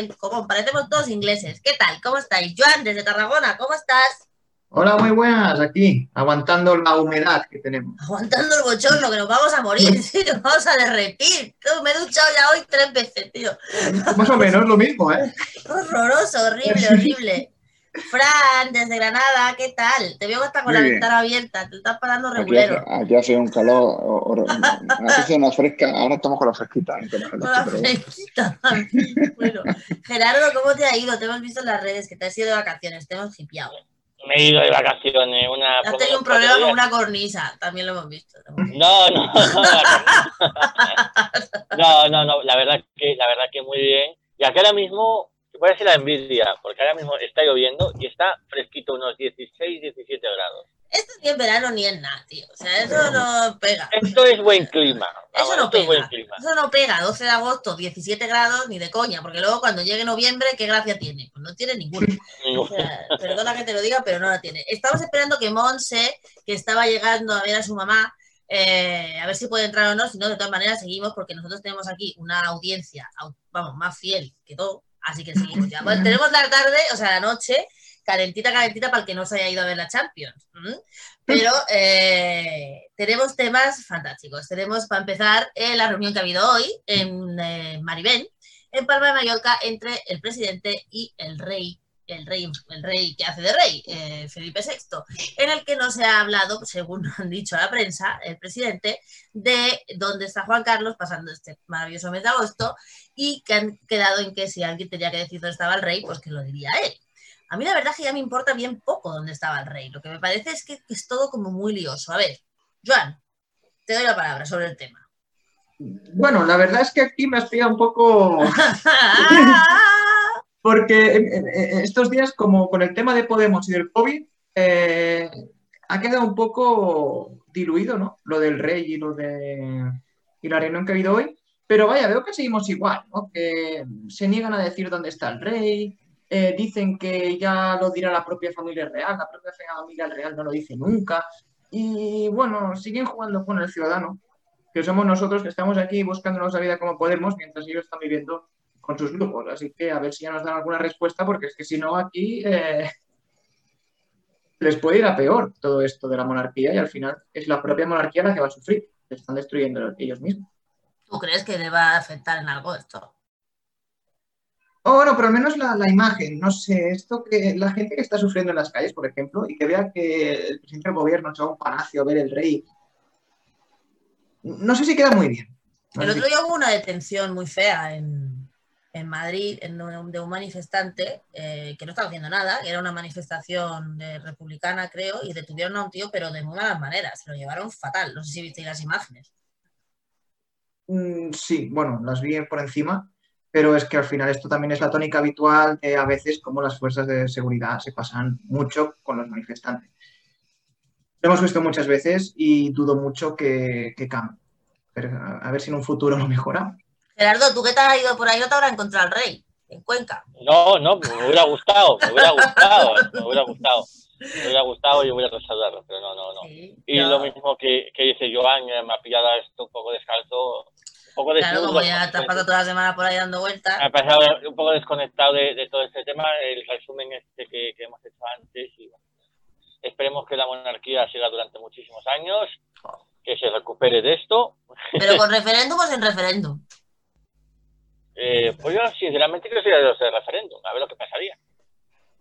el común. Parecemos todos ingleses. ¿Qué tal? ¿Cómo estáis? Joan, desde Tarragona, ¿cómo estás? Hola, muy buenas, aquí, aguantando la humedad que tenemos. Aguantando el bochorno, que nos vamos a morir, sí, nos vamos a derretir. Me he duchado ya hoy tres veces, tío. Más o menos lo mismo, ¿eh? Horroroso, horrible, horrible. Fran, desde Granada, ¿qué tal? Te veo que está con la ventana abierta, te estás parando regulero. Aquí hace, un calor, aquí hace una fresca, ahora estamos con la fresquita. Con la fresquita, bueno. Gerardo, ¿cómo te ha ido? Te hemos visto en las redes que te has ido de vacaciones, te hemos hipiado. Me he ido de vacaciones. Una, Has tenido un problema con una cornisa, también lo hemos visto. No, no, no, no, no, la verdad que, la verdad que muy bien. Y aquí ahora mismo, puede ser la envidia, porque ahora mismo está lloviendo y está fresquito, unos 16, 17 grados. Esto ni en verano ni en nada, tío. O sea, eso no pega. Esto es buen clima. Eso no pega. Eso no pega. 12 de agosto, 17 grados, ni de coña. Porque luego cuando llegue noviembre, ¿qué gracia tiene? Pues no tiene ninguna. O sea, perdona que te lo diga, pero no la tiene. Estamos esperando que Monse, que estaba llegando a ver a su mamá, eh, a ver si puede entrar o no. Si no, de todas maneras seguimos porque nosotros tenemos aquí una audiencia, vamos, más fiel que todo. Así que seguimos ya. Bueno, tenemos la tarde, o sea, la noche calentita, calentita para el que no se haya ido a ver la Champions. Pero eh, tenemos temas fantásticos. Tenemos, para empezar, eh, la reunión que ha habido hoy en eh, en Palma de Mallorca, entre el presidente y el rey, el rey, el rey que hace de rey, Felipe VI, en el que no se ha hablado, según han dicho a la prensa, el presidente, de dónde está Juan Carlos pasando este maravilloso mes de agosto y que han quedado en que si alguien tenía que decir dónde estaba el rey, pues que lo diría él. A mí la verdad es que ya me importa bien poco dónde estaba el rey. Lo que me parece es que es todo como muy lioso. A ver, Joan, te doy la palabra sobre el tema. Bueno, la verdad es que aquí me has pillado un poco... Porque estos días, como con el tema de Podemos y del COVID, eh, ha quedado un poco diluido, ¿no? Lo del rey y lo de y la reunión que ha habido hoy. Pero vaya, veo que seguimos igual, ¿no? Que se niegan a decir dónde está el rey, eh, dicen que ya lo dirá la propia familia real, la propia familia real no lo dice nunca. Y bueno, siguen jugando con el ciudadano, que somos nosotros que estamos aquí buscándonos la vida como podemos, mientras ellos están viviendo con sus grupos. Así que a ver si ya nos dan alguna respuesta, porque es que si no, aquí eh, les puede ir a peor todo esto de la monarquía y al final es la propia monarquía la que va a sufrir. Se están destruyendo ellos mismos. ¿Tú crees que le va a afectar en algo esto? Oh, bueno, pero al menos la, imagen, no sé, esto que la gente que está sufriendo en las calles, por ejemplo, y que vea que el presidente del gobierno se va a un palacio a ver el rey, no sé si queda muy bien. el otro día hubo una detención muy fea en, Madrid de un manifestante eh, que no estaba haciendo nada, que era una manifestación republicana, creo, y detuvieron a un tío, pero de muy malas maneras, se lo llevaron fatal. No sé si visteis las imágenes. Mm, sí, bueno, las vi por encima pero es que al final esto también es la tónica habitual de a veces como las fuerzas de seguridad se pasan mucho con los manifestantes. Lo hemos visto muchas veces y dudo mucho que, cambie. A ver si en un futuro lo mejoramos. Gerardo, ¿tú qué te has ido por ahí? ¿No te habrá encontrado el rey en Cuenca? No, no, me hubiera gustado, me hubiera gustado, me hubiera gustado. Me hubiera gustado y hubiera saludarlo, pero no, no, no. y lo mismo que, que dice Joan, eh, me ha pillado esto un poco descalzo, poco Claro, como ya te has pasado toda la semana por ahí dando vueltas. Me ha pasado un poco desconectado de, todo este tema, el resumen este que, hemos hecho antes. Y esperemos que la monarquía siga durante muchísimos años, que se recupere de esto. ¿Pero con referéndum o sin referéndum? Eh, pues yo sinceramente creo que sería de referéndum, a ver lo que pasaría.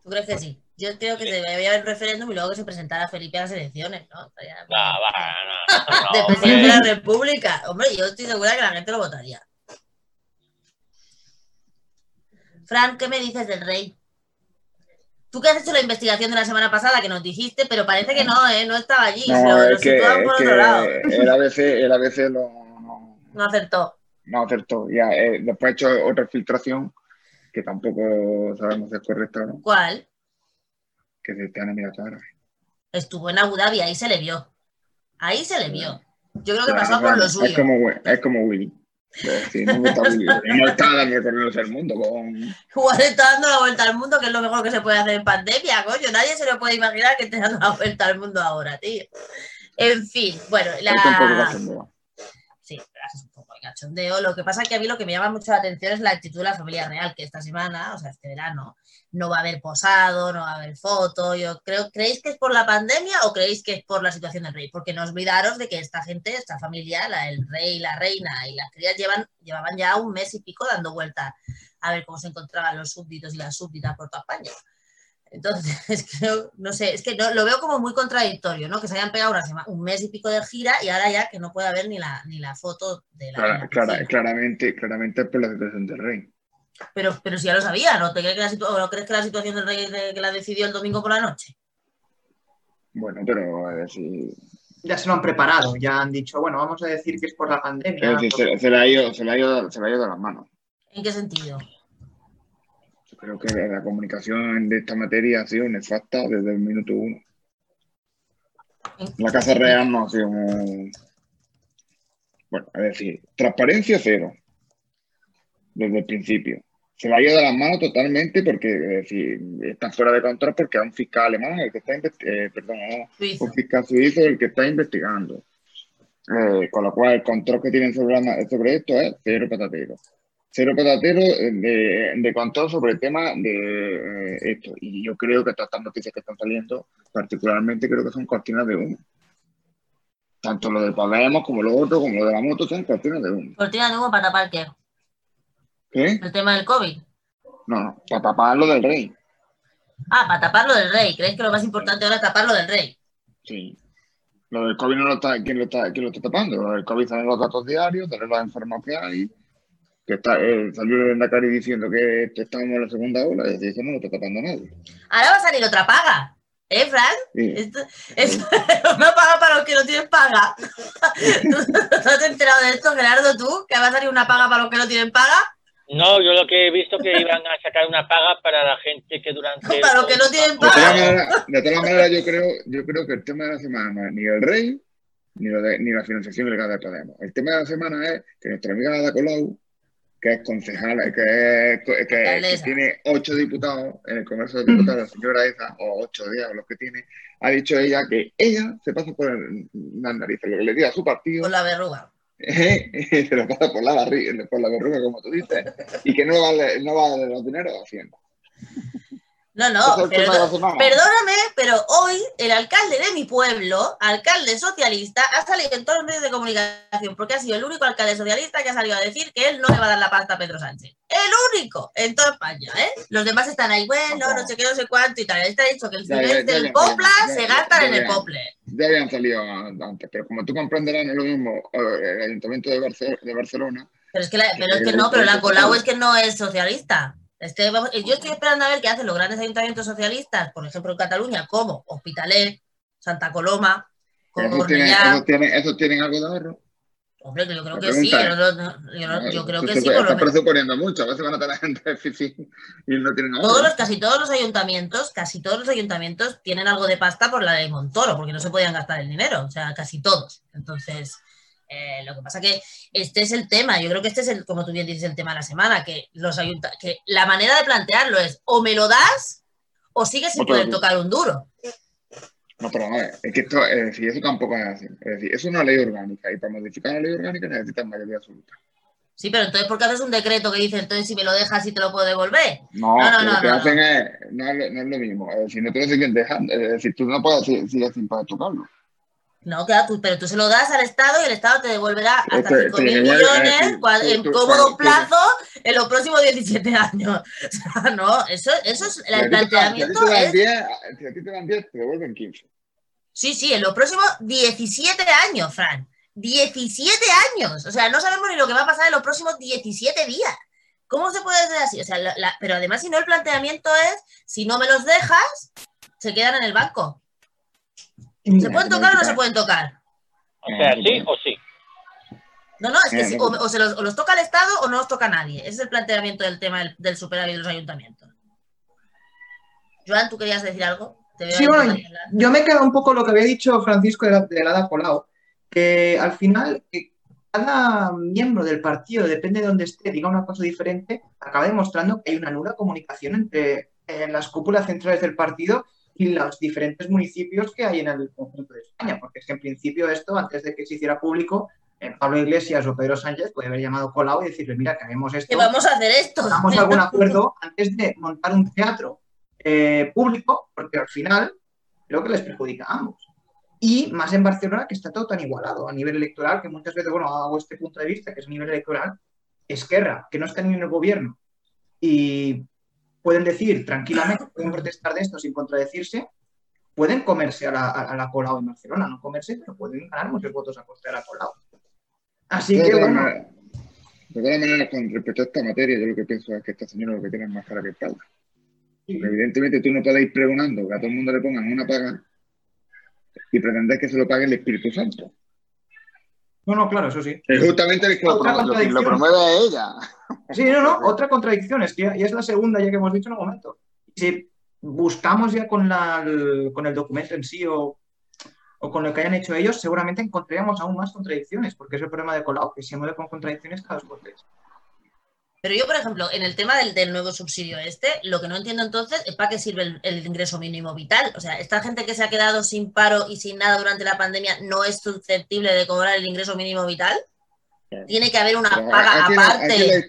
¿Tú crees que sí? Yo creo que debería haber referéndum y luego que se presentara Felipe a las elecciones, ¿no? No, va, no, de presidente de la República. Hombre, yo estoy segura que la gente lo votaría. Fran, ¿qué me dices del rey? Tú que has hecho la investigación de la semana pasada que nos dijiste, pero parece que no, ¿eh? No estaba allí. No, es que, por otro lado. El ABC, el ABC no, no acertó. No acertó. Ya, eh, después he hecho otra filtración que tampoco sabemos si es correcta o no. ¿Cuál? Que se te han enviado Estuvo en Abu Dhabi, ahí se le vio. Ahí se le vio. Yo creo que pasó por lo suyo. Es como, es como Willy. Sí, no, está, no está dando la al mundo. Con... Igual está dando la vuelta al mundo, que es lo mejor que se puede hacer en pandemia, coño. Nadie se lo puede imaginar que esté dando la vuelta al mundo ahora, tío. En fin, bueno, la... Sí, cachondeo. Lo que pasa es que a mí lo que me llama mucho la atención es la actitud de la familia real, que esta semana, o sea, este verano, no va a haber posado, no va a haber foto. Yo creo, ¿creéis que es por la pandemia o creéis que es por la situación del rey? Porque no olvidaros de que esta gente, esta familia, el rey, la reina y las crías llevan, llevaban ya un mes y pico dando vuelta a ver cómo se encontraban los súbditos y las súbditas por toda España. Entonces, creo, no sé, es que lo veo como muy contradictorio, ¿no? Que se hayan pegado un mes y pico de gira y ahora ya que no puede haber ni la, ni la foto de la. claramente, claramente por la situación del rey. Pero, pero si ya lo sabía, ¿no? ¿Te crees que la, ¿no crees que la situación del rey es que la decidió el domingo por la noche? Bueno, pero a ver si. Ya se lo han preparado, ya han dicho, bueno, vamos a decir que es por la pandemia. se, le ha ido, se, le ha ido, se le ha ido de las manos. ¿En qué sentido? Creo que la comunicación de esta materia ha sido nefasta desde el minuto uno. La Casa Real no ha sido muy... Bueno, a decir, transparencia cero, desde el principio. Se le ha ido de las manos totalmente porque decir, está fuera de control porque es un fiscal alemán el que está eh, perdón, un fiscal suizo el que está investigando. Eh, con lo cual el control que tienen sobre, sobre esto es cero patatero cero patatero de, de control sobre el tema de eh, esto. Y yo creo que todas estas noticias que están saliendo, particularmente creo que son cortinas de humo. Tanto lo de Podemos como lo otro, como lo de la moto, son cortinas de humo. ¿Cortinas de humo para tapar qué? ¿Qué? ¿El tema del COVID? No, no, para tapar lo del rey. Ah, para tapar lo del rey. ¿Crees que lo más importante ahora es tapar lo del rey? Sí. Lo del COVID no lo está, ¿quién lo está, quién lo está tapando? Lo del COVID salen los datos diarios, salen las informaciones que está, eh, salió el Dakar diciendo que estamos en la segunda ola, y dice, no lo está tapando nadie. Ahora va a salir otra paga. ¿Eh, Fran? Esto, es una paga para los que no tienen paga. ¿No te has enterado de esto, Gerardo, tú? ¿Que va a salir una paga para los que no tienen paga? No, yo lo que he visto que iban a sacar una paga para la gente que durante... para los que no tienen paga. De todas maneras, yo, creo, yo creo que el tema de la semana ni el rey ni, lo de, ni la financiación legal de Podemos. El tema de la semana es que nuestra amiga Ada Colau que es concejala, que, que, tiene ocho diputados en el Congreso de Diputados, la señora esa, o ocho días, los que tiene, ha dicho ella que ella se pasa por las narices, lo que le diga a su partido. Por la verruga. se lo pasa por la, barriga, por la verruga, como tú dices, y que no vale, no vale los dineros de Hacienda. No, no, perdóname, pero hoy el alcalde de mi pueblo, alcalde socialista, ha salido en todos los medios de comunicación porque ha sido el único alcalde socialista que ha salido a decir que él no le va a dar la pasta a Pedro Sánchez. El único en toda España, ¿eh? Los demás están ahí, bueno, no sé qué, no sé cuánto y tal. Está dicho que el silencio del Popla se gasta en el Pople. Ya habían salido antes, pero como tú comprenderás, no es lo mismo el Ayuntamiento de, Barcelona. Pero es que, pero es que no, pero la Colau es que no es socialista. Este, yo estoy esperando a ver qué hacen los grandes ayuntamientos socialistas, por ejemplo en Cataluña, como Hospitalet, Santa Coloma, como ¿Esos tienen, ¿Eso tienen algo de ahorro? Hombre, yo creo que sí. Yo, creo que sí. Presuponiendo mucho. A veces van a tener gente déficit y no tienen ahorro. Todos los, casi todos los ayuntamientos, casi todos los ayuntamientos tienen algo de pasta por la de Montoro, porque no se podían gastar el dinero. O sea, casi todos. Entonces, eh, lo que pasa que este es el tema, yo creo que este es el, como tú bien dices, el tema de la semana, que los que la manera de plantearlo es o me lo das o sigues sin poder tocar un duro. No, pero no, es que esto, es decir, eso tampoco es así. Es decir, es una ley orgánica y para modificar la ley orgánica necesitas mayoría absoluta. Sí, pero entonces, ¿por qué haces un decreto que dice, entonces si me lo dejas y te lo puedo devolver? No, no, no. Lo que hacen es, no es, no es lo mismo. Es decir, no te lo siguen dejando. Es decir, tú no puedes seguir sin poder tocarlo. No, claro, pero tú se lo das al Estado y el Estado te devolverá hasta 5 mil millones en cómodo plazo en los próximos 17 años. O sea, no, eso, eso es el planteamiento. Si a ti te dan 10, te devuelven 15. Sí, sí, en los próximos 17 años, Fran. 17 años. O sea, no sabemos ni lo que va a pasar en los próximos 17 días. ¿Cómo se puede hacer así? O sea, pero además, si no, el planteamiento es: si no me los dejas, se quedan en el banco. ¿Se pueden tocar o no se pueden tocar? O sea, sí o sí. No, no, es que o, se los, toca el Estado o no los toca nadie. Ese es el planteamiento del tema del, superávit de los ayuntamientos. Joan, ¿tú querías decir algo? sí, bueno, yo me quedo un poco lo que había dicho Francisco de la, de la Colau, que al final cada miembro del partido, depende de dónde esté, diga una cosa diferente, acaba demostrando que hay una nula comunicación entre eh, las cúpulas centrales del partido y los diferentes municipios que hay en el conjunto de España, porque es que en principio esto, antes de que se hiciera público, eh, Pablo Iglesias o Pedro Sánchez puede haber llamado Colau y decirle, mira, que haremos esto. Que vamos a hacer esto. Hagamos algún acuerdo antes de montar un teatro eh, público, porque al final creo que les perjudica a ambos. Y más en Barcelona, que está todo tan igualado a nivel electoral, que muchas veces, bueno, hago este punto de vista, que es a nivel electoral, Esquerra, que no está ni en el gobierno, y pueden decir tranquilamente, pueden protestar de esto sin contradecirse, pueden comerse a la, a la Colau en Barcelona, no comerse, pero pueden ganar muchos votos a costa de la Colau. Así que bueno. de todas maneras, con respecto a esta materia, yo lo que pienso es que esta señora lo que tiene es más cara que espalda. Evidentemente tú no podéis ir pregonando que a todo el mundo le pongan una paga y pretender que se lo pague el Espíritu Santo. No, no, claro, eso sí. Es justamente el que lo, promueve a ella. Sí, no, no, otra contradicción es que ya, es la segunda ya que hemos dicho en un momento. Si buscamos ya con, la, con el documento en sí o, o, con lo que hayan hecho ellos, seguramente encontraríamos aún más contradicciones, porque es el problema de Colau, que se mueve con contradicciones cada dos por tres. Pero yo, por ejemplo, en el tema del, nuevo subsidio este, lo que no entiendo entonces es para qué sirve el, ingreso mínimo vital. O sea, esta gente que se ha quedado sin paro y sin nada durante la pandemia no es susceptible de cobrar el ingreso mínimo vital. Tiene que haber una paga aparte.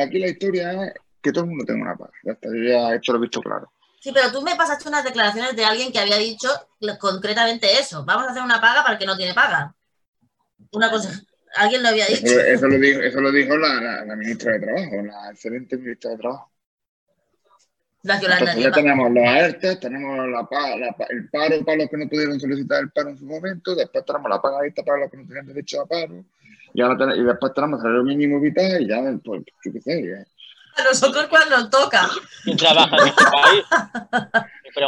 Aquí la, historia es que todo el mundo tenga una paga. Ya está, yo ya esto lo he visto claro. Sí, pero tú me pasaste unas declaraciones de alguien que había dicho concretamente eso. Vamos a hacer una paga para el que no tiene paga. Una cosa. Alguien lo había dicho. Eso, lo dijo, eso lo dijo la, la, ministra de Trabajo, la excelente ministra de Trabajo. La Entonces ya tenemos los alertas, tenemos la, el paro para los que no pudieron solicitar el paro en su momento, después tenemos la pagadita para los que no tenían derecho a paro, y, ahora y después tenemos el mínimo vital y ya, pues, yo qué sé. A nosotros cuando nos toca. ¿Quién trabaja en este país?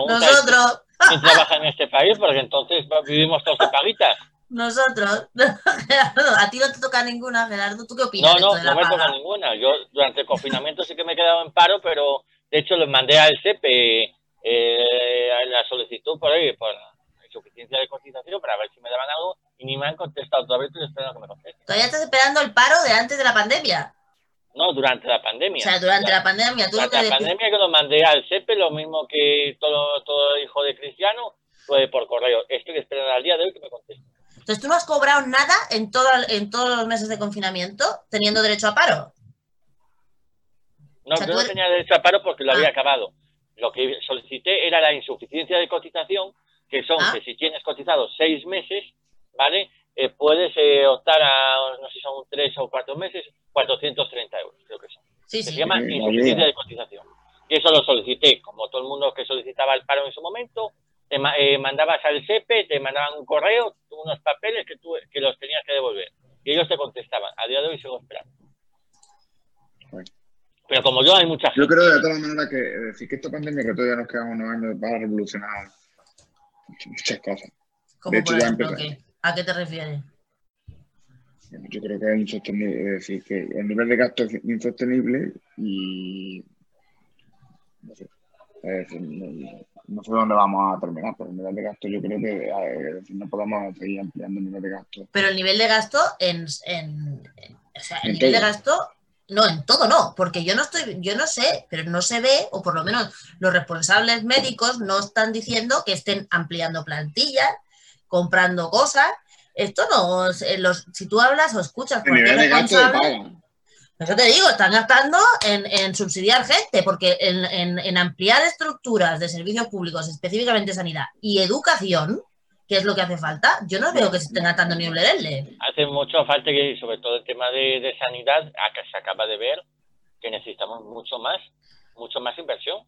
Nosotros. ¿Quién trabaja en este país? Porque entonces vivimos todos de paguitas. Nosotros, Gerardo, a ti no te toca ninguna, Gerardo, ¿tú qué opinas? No, no, no me toca ninguna. Yo durante el confinamiento sí que me he quedado en paro, pero de hecho lo mandé al CEPE eh, la solicitud por ahí, por insuficiencia de cotización, para ver si me daban algo, y ni me han contestado todavía, estoy esperando que me contesten. ¿Todavía estás esperando el paro de antes de la pandemia? No, durante la pandemia. O sea, durante la pandemia. ¿tú durante la pandemia que lo mandé al CEPE, lo mismo que todo, todo hijo de cristiano, fue por correo. Estoy esperando al día de hoy que me contesten. Entonces, ¿tú no has cobrado nada en, todo, en todos los meses de confinamiento teniendo derecho a paro? No, yo no tenía derecho a paro porque lo había ah. acabado. Lo que solicité era la insuficiencia de cotización, que son ah. que si tienes cotizado seis meses, ¿vale? Eh, puedes eh, optar a, no sé si son tres o cuatro meses, 430 euros, creo que son. Sí, sí. Se llama insuficiencia de cotización. Y eso lo solicité, como todo el mundo que solicitaba el paro en su momento, te eh, mandabas al CEPE, te mandaban un correo, unos papeles que, tú, que los tenías que devolver. Y ellos te contestaban. A día de hoy sigo esperando. Pero como yo, hay mucha gente. Yo creo de todas maneras que decir que esta pandemia que todavía nos quedan unos años va a revolucionar muchas cosas. De hecho, ya ¿A qué te refieres? Yo creo que es insostenible, es decir, que el nivel de gasto es insostenible y no sé, no sé dónde vamos a terminar, pero el nivel de gasto yo creo que eh, no podemos seguir ampliando el nivel de gasto. Pero el nivel de gasto en, en, o sea, el nivel de gasto no, en todo no, porque yo no estoy, yo no sé, pero no se ve, o por lo menos los responsables médicos no están diciendo que estén ampliando plantillas, comprando cosas. Esto no, los, si tú hablas o escuchas cualquier responsable, eso te digo, están gastando en, subsidiar gente, porque en, ampliar estructuras de servicios públicos, específicamente sanidad y educación, que es lo que hace falta, yo no veo que se estén gastando ni un lerele. Hace mucho falta que, sobre todo el tema de, sanidad, acá se acaba de ver que necesitamos mucho más, mucho más inversión.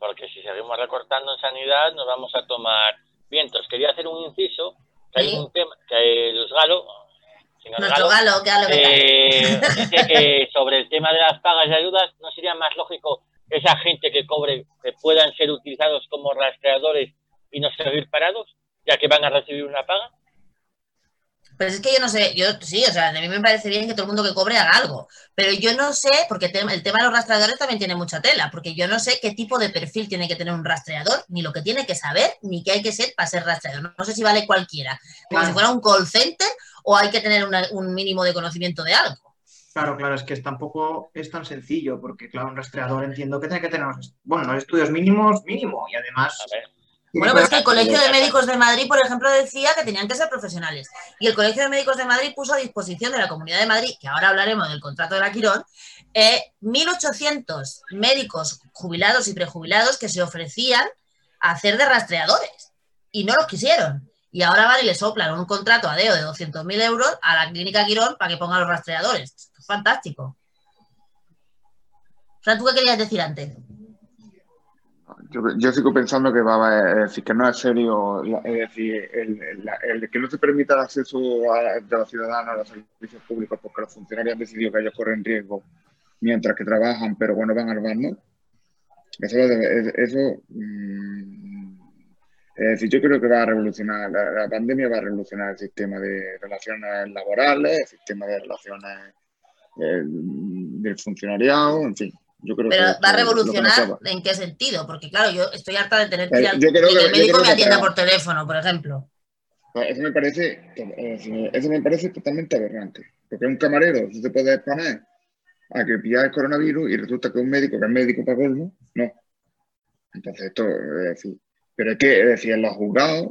Porque si seguimos recortando en sanidad, nos vamos a tomar vientos. Quería hacer un inciso, que hay un tema, que los galos, nuestro galo, que eh, sobre el tema de las pagas y ayudas, ¿no sería más lógico esa gente que cobre que puedan ser utilizados como rastreadores y no seguir parados, ya que van a recibir una paga? Pues es que yo no sé, yo sí, o sea, a mí me parece bien que todo el mundo que cobre haga algo, pero yo no sé, porque el tema de los rastreadores también tiene mucha tela, porque yo no sé qué tipo de perfil tiene que tener un rastreador, ni lo que tiene que saber, ni qué hay que ser para ser rastreador. No, sé si vale cualquiera, como si fuera un call center o hay que tener un mínimo de conocimiento de algo. Claro, claro, es que tampoco es tan sencillo, porque claro, un rastreador entiendo que tiene que tener, bueno, los estudios mínimos, mínimo, y además... Bueno, pues que el Colegio de Médicos de Madrid, por ejemplo, decía que tenían que ser profesionales. Y el Colegio de Médicos de Madrid puso a disposición de la Comunidad de Madrid, que ahora hablaremos del contrato de la Quirón, eh, 1.800 médicos jubilados y prejubilados que se ofrecían a hacer de rastreadores. Y no los quisieron. Y ahora van y le soplan un contrato a DEO de 200.000 euros a la clínica Quirón para que ponga los rastreadores fantástico. O sea, ¿tú qué querías decir antes? Yo, sigo pensando que va a decir que no es serio, es decir, el, que no se permita el acceso de los ciudadanos a los servicios públicos porque los funcionarios han decidido que ellos corren riesgo mientras que trabajan, pero bueno, van al bando. Eso, eso mm, es decir, yo creo que va a revolucionar, la, la, pandemia va a revolucionar el sistema de relaciones laborales, el sistema de relaciones del funcionariado, en fin. Yo creo Pero va a revolucionar en qué sentido, porque claro, yo estoy harta de tener que ir al, que, el médico me atienda por teléfono, por ejemplo. Eso me parece, eso me parece totalmente aberrante, porque un camarero se puede exponer a que pilla el coronavirus y resulta que un médico que es médico para colmo, no. Entonces esto es decir, pero es que es decir, en los juzgados,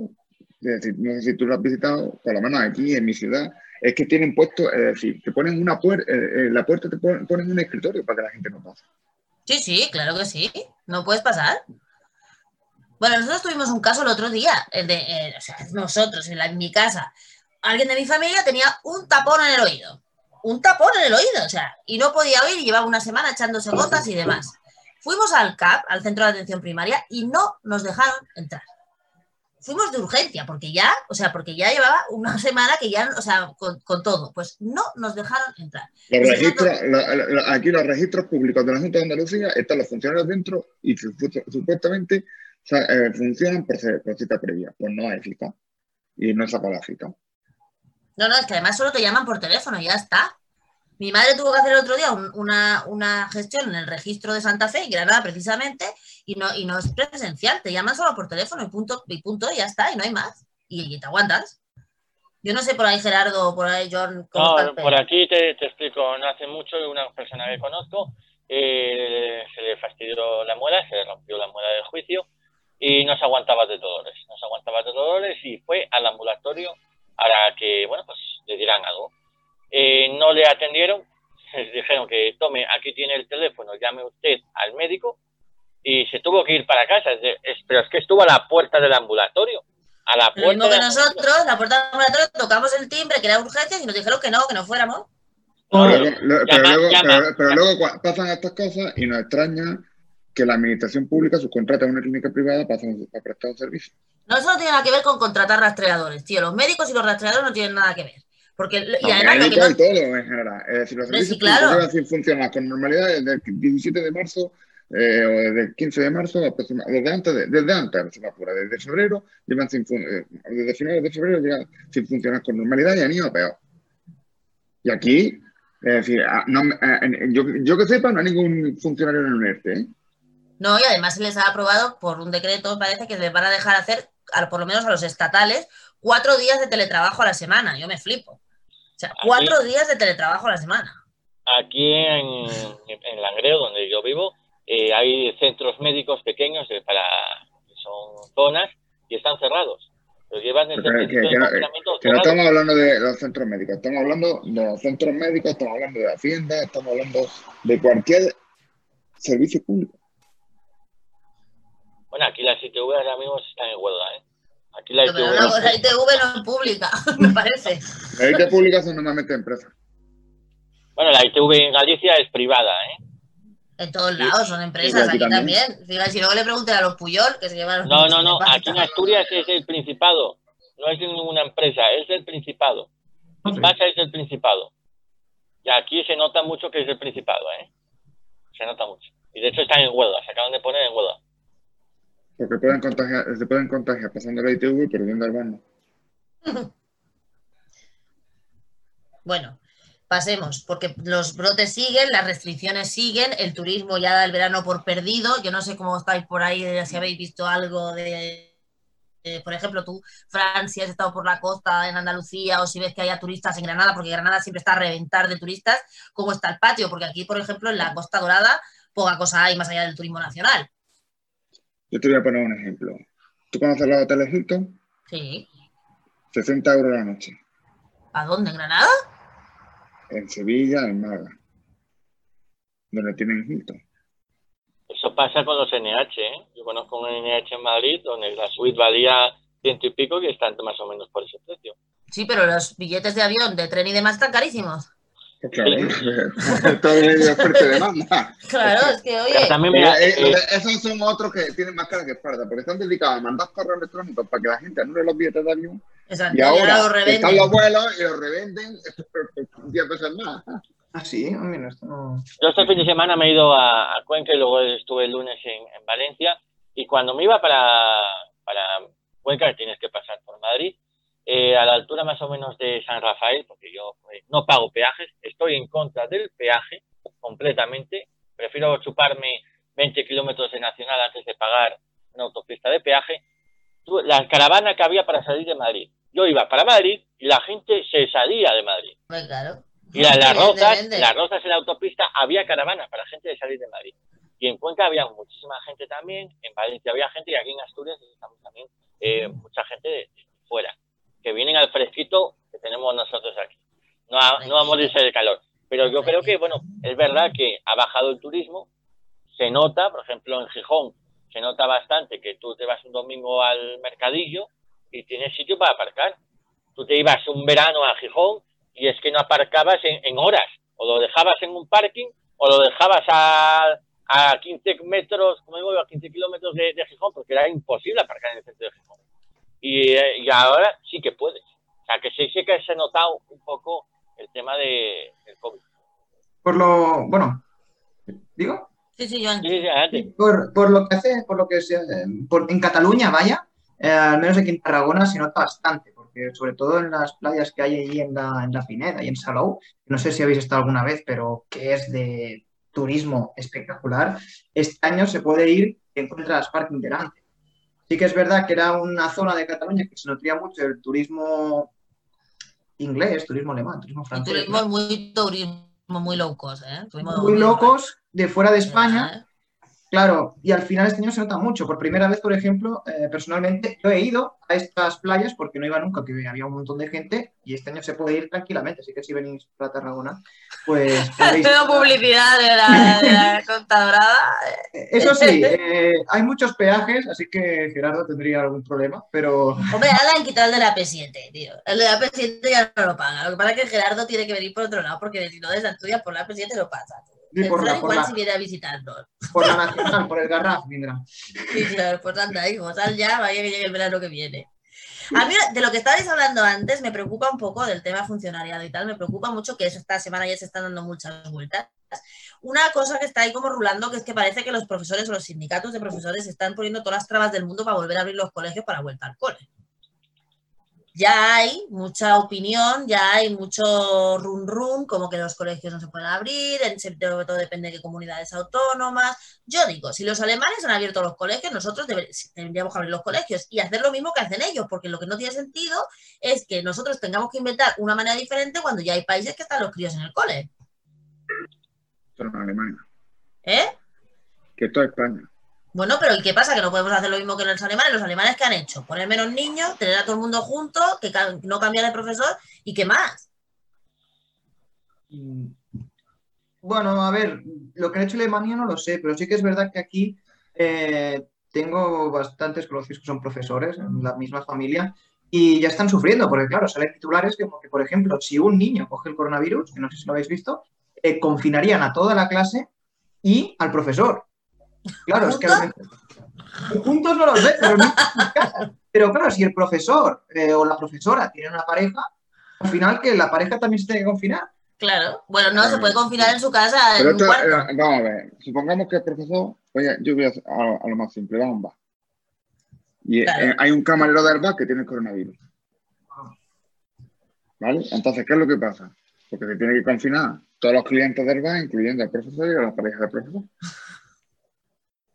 es decir, no sé si tú lo has visitado, por lo menos aquí en mi ciudad, es que tienen puesto, es decir, te ponen una puerta, eh, eh, la puerta te ponen, un escritorio para que la gente no pase. Sí, sí, claro que sí, no puedes pasar. Bueno, nosotros tuvimos un caso el otro día, el de, eh, nosotros, en, en mi casa, alguien de mi familia tenía un tapón en el oído, un tapón en el oído, o sea, y no podía oír y llevaba una semana echándose gotas y demás. Fuimos al CAP, al Centro de Atención Primaria, y no nos dejaron entrar fuimos de urgencia, porque ya, o sea, porque ya llevaba una semana que ya, o sea, con, todo, pues no nos dejaron entrar. aquí los registros públicos de la Junta de Andalucía están los funcionarios dentro y supuestamente eh, funcionan por, cita previa. Pues no hay cita. Y no saca la cita. No, no, es que además solo te llaman por teléfono y ya está. Mi madre tuvo que hacer el otro día una, una, gestión en el registro de Santa Fe, y Granada precisamente, y no, y no es presencial, te llaman solo por teléfono y punto, y punto, y ya está, y no hay más. Y, te aguantas. Yo no sé por ahí Gerardo, por ahí John. No, por aquí te, te, explico, no hace mucho una persona que conozco eh, se le fastidió la muela, se le rompió la muela del juicio y no se aguantaba de dolores, no se aguantaba de dolores y fue al ambulatorio para que, bueno, pues le dieran algo eh, no le atendieron, les dijeron que tome, aquí tiene el teléfono, llame usted al médico y se tuvo que ir para casa. pero es que estuvo a la puerta del ambulatorio. A la puerta Lo mismo que nosotros, la puerta del ambulatorio, tocamos el timbre, que era urgencia, y nos dijeron que no, que no fuéramos. pero, luego, pasan estas cosas y nos extraña que la administración pública subcontrata a una clínica privada para, para prestar un servicio. No, eso no tiene nada que ver con contratar rastreadores, tío. Los médicos y los rastreadores no tienen nada que ver. Porque, y además lo que no... todo en general. Es decir, los servicios claro. funcionar con normalidad desde el 17 de marzo eh, o desde el 15 de marzo, desde antes, de, desde antes desde febrero, llevan sin, eh, desde finales de febrero llevan sin funcionar con normalidad y han ido a peor. Y aquí, es decir, ah, no, eh, yo, yo, que sepa, no hay ningún funcionario en el ERTE. ¿eh? No, y además se les ha aprobado por un decreto, parece que les van a dejar hacer, por lo menos a los estatales, cuatro días de teletrabajo a la semana. Yo me flipo. O sea, cuatro días de teletrabajo a la semana. Aquí en, en Langreo, donde yo vivo, eh, hay centros médicos pequeños para son zonas y están cerrados. Los llevan que, no, estamos hablando de los centros médicos, estamos hablando de los centros médicos, estamos hablando de Hacienda, estamos hablando de cualquier servicio público. Bueno, aquí las ITV ahora mismo están en huelga, ¿eh? Aquí la ITV, no, la ITV no es pública, me parece. La ITV pública son normalmente empresas. Bueno, la ITV en Galicia es privada, ¿eh? En todos lados son empresas, aquí, también. si luego le pregunten a los Puyol, que se llevan No, no, no, aquí en Asturias es el Principado. No es ninguna empresa, es el Principado. Pasa es el Principado. Y aquí se nota mucho que es el Principado, ¿eh? Se nota mucho. Y de hecho están en huelga, se acaban de poner en huelga. Porque pueden contagiar, se pueden contagiar pasando la ITV y perdiendo el baño. bueno, pasemos, porque los brotes siguen, las restricciones siguen, el turismo ya da el verano por perdido. Yo no sé cómo estáis por ahí, si habéis visto algo de, por ejemplo, tú, Fran, si has estado por la costa en Andalucía o si ves que haya turistas en Granada, porque Granada siempre está a reventar de turistas, ¿cómo está el patio? Porque aquí, por ejemplo, en la Costa Dorada, poca cosa hay más allá del turismo nacional. Yo te voy a poner un ejemplo. ¿Tú conoces los hoteles Hilton? Sí. 60 euros la noche. ¿A dónde? ¿En Granada? En Sevilla, en Málaga. Donde tienen Hilton. Eso pasa con los NH, ¿eh? Yo conozco un NH en Madrid donde la suite valía ciento y pico y están más o menos por ese precio. Sí, pero los billetes de avión, de tren y demás están carísimos. Claro, demanda. Claro, es que oye. También mira, Eh, eh, esos son otros que tienen más cara que espalda, porque están dedicados a mandar correos electrónicos para que la gente anule los billetes de avión. Exacto, Y ahora lo revenden. están los vuelos y los revenden 10 veces más. Ah, sí, esto no... Yo este fin de semana me he ido a, a Cuenca y luego estuve el lunes en, en Valencia y cuando me iba para, para Cuenca, tienes que pasar por Madrid, eh, a la altura más o menos de San Rafael, porque yo eh, no pago peajes, estoy en contra del peaje completamente, prefiero chuparme 20 kilómetros de nacional antes de pagar una autopista de peaje. La caravana que había para salir de Madrid, yo iba para Madrid y la gente se salía de Madrid. Pues claro. Y a las rozas, las rozas en la autopista había caravana para gente de salir de Madrid. Y en Cuenca había muchísima gente también, en Valencia había gente y aquí en Asturias estamos también eh, mucha gente de, de fuera, que vienen al fresquito que tenemos nosotros aquí. No a, no a morirse de calor. Pero yo creo que, bueno, es verdad que ha bajado el turismo, se nota, por ejemplo, en Gijón, se nota bastante que tú te vas un domingo al mercadillo y tienes sitio para aparcar. Tú te ibas un verano a Gijón y es que no aparcabas en, en horas. O lo dejabas en un parking o lo dejabas a, a 15 metros, como digo, a 15 kilómetros de, de Gijón, porque era imposible aparcar en el centro de Gijón. Y, eh, y ahora sí que puedes. O sea, que sí, sí que se ha notado un poco el tema de, del COVID. Por lo... Bueno, ¿digo? Sí, sí, Joan. Sí, sí, sí, adelante. Por, por lo que hace, por lo que se, por- en Cataluña, vaya, eh, al menos aquí en Tarragona se nota bastante, porque sobre todo en las playas que hay allí en la, en la Pineda y en Salou, no sé si habéis estado alguna vez, pero que es de turismo espectacular, este año se puede ir y encuentras parking delante. Sí que es verdad que era una zona de Cataluña que se nutría mucho del turismo inglés, turismo alemán, turismo Y francés. turismo muy turismo muy low cost, ¿eh? Turismo Muy locos de fuera de España. Claro, y al final este año se nota mucho. Por primera vez, por ejemplo, eh, personalmente, yo he ido a estas playas porque no iba nunca, que había un montón de gente, y este año se puede ir tranquilamente. Así que si venís para Tarragona, pues podéis. Tengo publicidad de la, de la Costa Dorada. Eso sí, eh, hay muchos peajes, así que Gerardo tendría algún problema, pero Hombre, ahora le han quitado el de la P7, tío. El de la P7 ya no lo paga. Lo que pasa es que Gerardo tiene que venir por otro lado, porque si no desde por la P7 lo pasa. Sí, por la- por igual la- si viene a visitarnos. por la nacional, por el Garraf, vendrá. Sí, claro, pues anda, hijo, sal ya, vaya que llegue el verano que viene. A mí, de lo que estabais hablando antes, me preocupa un poco del tema funcionariado y tal, me preocupa mucho que eso esta semana ya se están dando muchas vueltas. Una cosa que está ahí como rulando, que es que parece que los profesores o los sindicatos de profesores están poniendo todas las trabas del mundo para volver a abrir los colegios para vuelta al cole. Ya hay mucha opinión, ya hay mucho run run, como que los colegios no se pueden abrir, en todo depende de qué comunidades autónomas. Yo digo, si los alemanes han abierto los colegios, nosotros deber- deberíamos abrir los colegios y hacer lo mismo que hacen ellos, porque lo que no tiene sentido es que nosotros tengamos que inventar una manera diferente cuando ya hay países que están los críos en el cole. Esto es Alemania. ¿Eh? Que esto es España. Bueno, pero ¿y qué pasa? Que no podemos hacer lo mismo que los alemanes. Los alemanes que han hecho? Poner menos niños, tener a todo el mundo junto, que no cambiar de profesor y qué más. Mm, Bueno, a ver, lo que ha hecho Alemania no lo sé, pero sí que es verdad que aquí eh, tengo bastantes conocidos que son profesores en la misma familia y ya están sufriendo, porque claro, salen titulares como que, por ejemplo, si un niño coge el coronavirus, que no sé si lo habéis visto, eh, confinarían a toda la clase y al profesor. Claro, es que juntos no los ves, pero. Pero claro, si el profesor eh, o la profesora tienen una pareja, al final que la pareja también se tiene que confinar. Claro. Bueno, no, se puede confinar en su casa Pero en un esto, cuarto. eh, vamos a ver, supongamos que el profesor, oye, yo voy a, a- a lo más simple, va a un bar. Y eh, hay un camarero del bar que tiene coronavirus. ¿Vale? Entonces, ¿qué es lo que pasa? Porque se tiene que confinar todos los clientes del bar, incluyendo al profesor y a la pareja del profesor.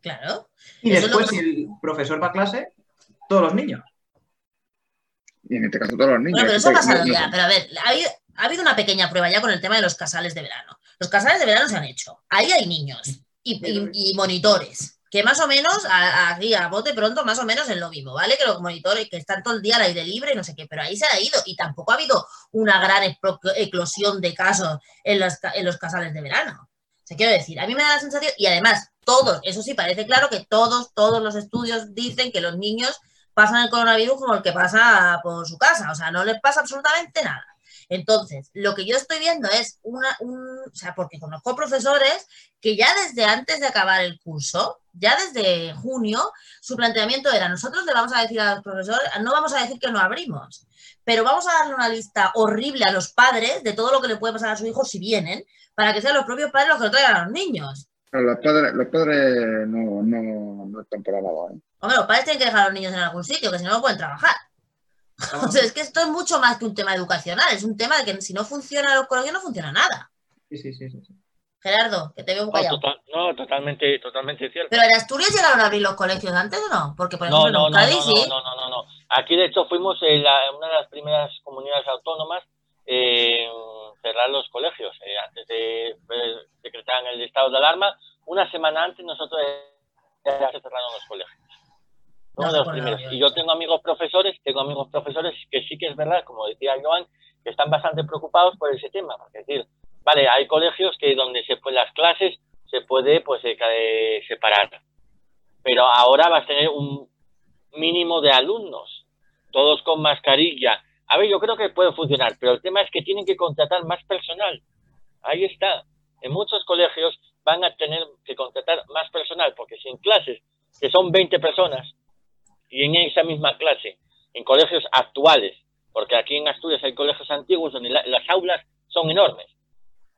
Claro. Y Eso después, si el profesor va a clase, todos los niños. y en este caso todos los niños. Bueno, pero eso ha pasado ya. Pero a ver, ha habido una pequeña prueba ya con el tema de los casales de verano. Los casales de verano se han hecho. Ahí hay niños y, monitores. Que más o menos, aquí a, bote pronto, más o menos es lo mismo, ¿vale? Que los monitores que están todo el día al aire libre y no sé qué, pero ahí se ha ido y tampoco ha habido una gran eclosión de casos en los, en los casales de verano. Se quiero decir, a mí me da la sensación, y además, todos, eso sí, parece claro que todos, todos los estudios dicen que los niños pasan el coronavirus como el que pasa por su casa, o sea, no les pasa absolutamente nada. Entonces, lo que yo estoy viendo es una, un, o sea, porque conozco profesores que ya desde antes de acabar el curso, ya desde junio, su planteamiento era, nosotros le vamos a decir a los profesores, no vamos a decir que no abrimos, pero vamos a darle una lista horrible a los padres de todo lo que le puede pasar a su hijo si vienen, para que sean los propios padres los que lo traigan a los niños. Los padres, los padres no, no, no están por ¿eh? Hombre, los padres tienen que dejar a los niños en algún sitio, que si no, no pueden trabajar. O sea, es que esto es mucho más que un tema educacional, es un tema de que si no funciona los colegios no funciona nada. Sí, sí, sí. sí. Gerardo, que te veo un callado. No, totalmente, totalmente cierto. ¿Pero en Asturias llegaron a abrir los colegios antes o no? Porque, por ejemplo, no, en Cádiz no, sí. No, no, no, no. Aquí, de hecho, fuimos en, una de las primeras comunidades autónomas en cerrar los colegios. Eh, antes de, decretar el estado de alarma, una semana antes nosotros ya se cerraron los colegios. Uno de los primeros. Y yo tengo amigos profesores, tengo amigos profesores que sí que es verdad, como decía Joan, que están bastante preocupados por ese tema. Es decir, vale, hay colegios que donde se pueden las clases se puede pues eh, separar. Pero ahora vas a tener un mínimo de alumnos, todos con mascarilla. A ver, yo creo que puede funcionar, pero el tema es que tienen que contratar más personal. Ahí está. En muchos colegios van a tener que contratar más personal, porque sin clases, que son 20 personas, y en esa misma clase, en colegios actuales, porque aquí en Asturias hay colegios antiguos donde las aulas son enormes,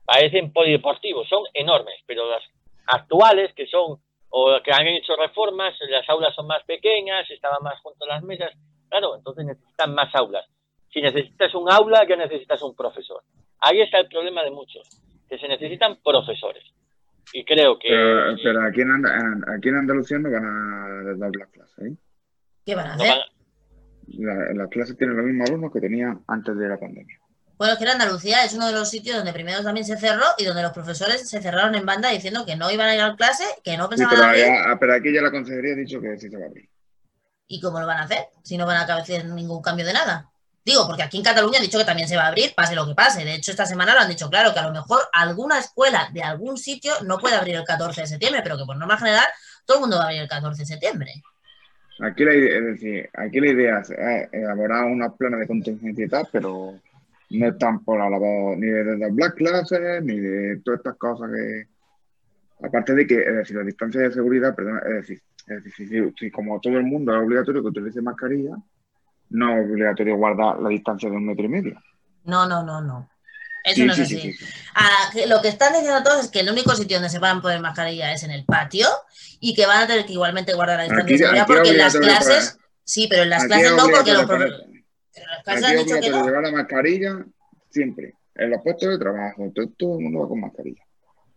parecen polideportivos, son enormes, pero las actuales, que son o que han hecho reformas, las aulas son más pequeñas, estaban más junto a las mesas, claro, entonces necesitan más aulas. Si necesitas un aula, ya necesitas un profesor. Ahí está el problema de muchos, que se necesitan profesores. Y creo que... Pero, aquí, en aquí en Andalucía no van a dar las clases, ¿eh? ¿Qué van a hacer? La, clase tiene los mismos alumnos que tenía antes de la pandemia. Bueno, es que en Andalucía es uno de los sitios donde primero también se cerró y donde los profesores se cerraron en banda diciendo que no iban a ir a clase, que no pensaban sí, pero, ah, pero aquí ya la consejería ha dicho que sí se va a abrir. ¿Y cómo lo van a hacer? Si no van a hacer ningún cambio de nada. Digo, porque aquí en Cataluña han dicho que también se va a abrir, pase lo que pase. De hecho, esta semana lo han dicho claro, que a lo mejor alguna escuela de algún sitio no puede abrir el 14 de septiembre, pero que por norma general todo el mundo va a abrir el 14 de septiembre. Aquí la idea, es decir, aquí la idea es eh, elaborar una plana de contingencia y tal, pero no están por la ni de las black classes, ni de todas estas cosas que. Aparte de que, es decir, la distancia de seguridad, perdón, es decir, es decir si, como todo el mundo es obligatorio que utilice mascarilla, no es obligatorio guardar la distancia de un metro y medio. No, no, no, no. Eso no es así. Ah, lo que están diciendo todos es que el único sitio donde se van a poner mascarilla es en el patio y que van a tener que igualmente guardar la distancia de seguridad porque en las clases. Sí, pero en las clases no, porque los profesores. Pero las clases han dicho que no. llevar la mascarilla siempre. En los puestos de trabajo, todo, el mundo va con mascarilla.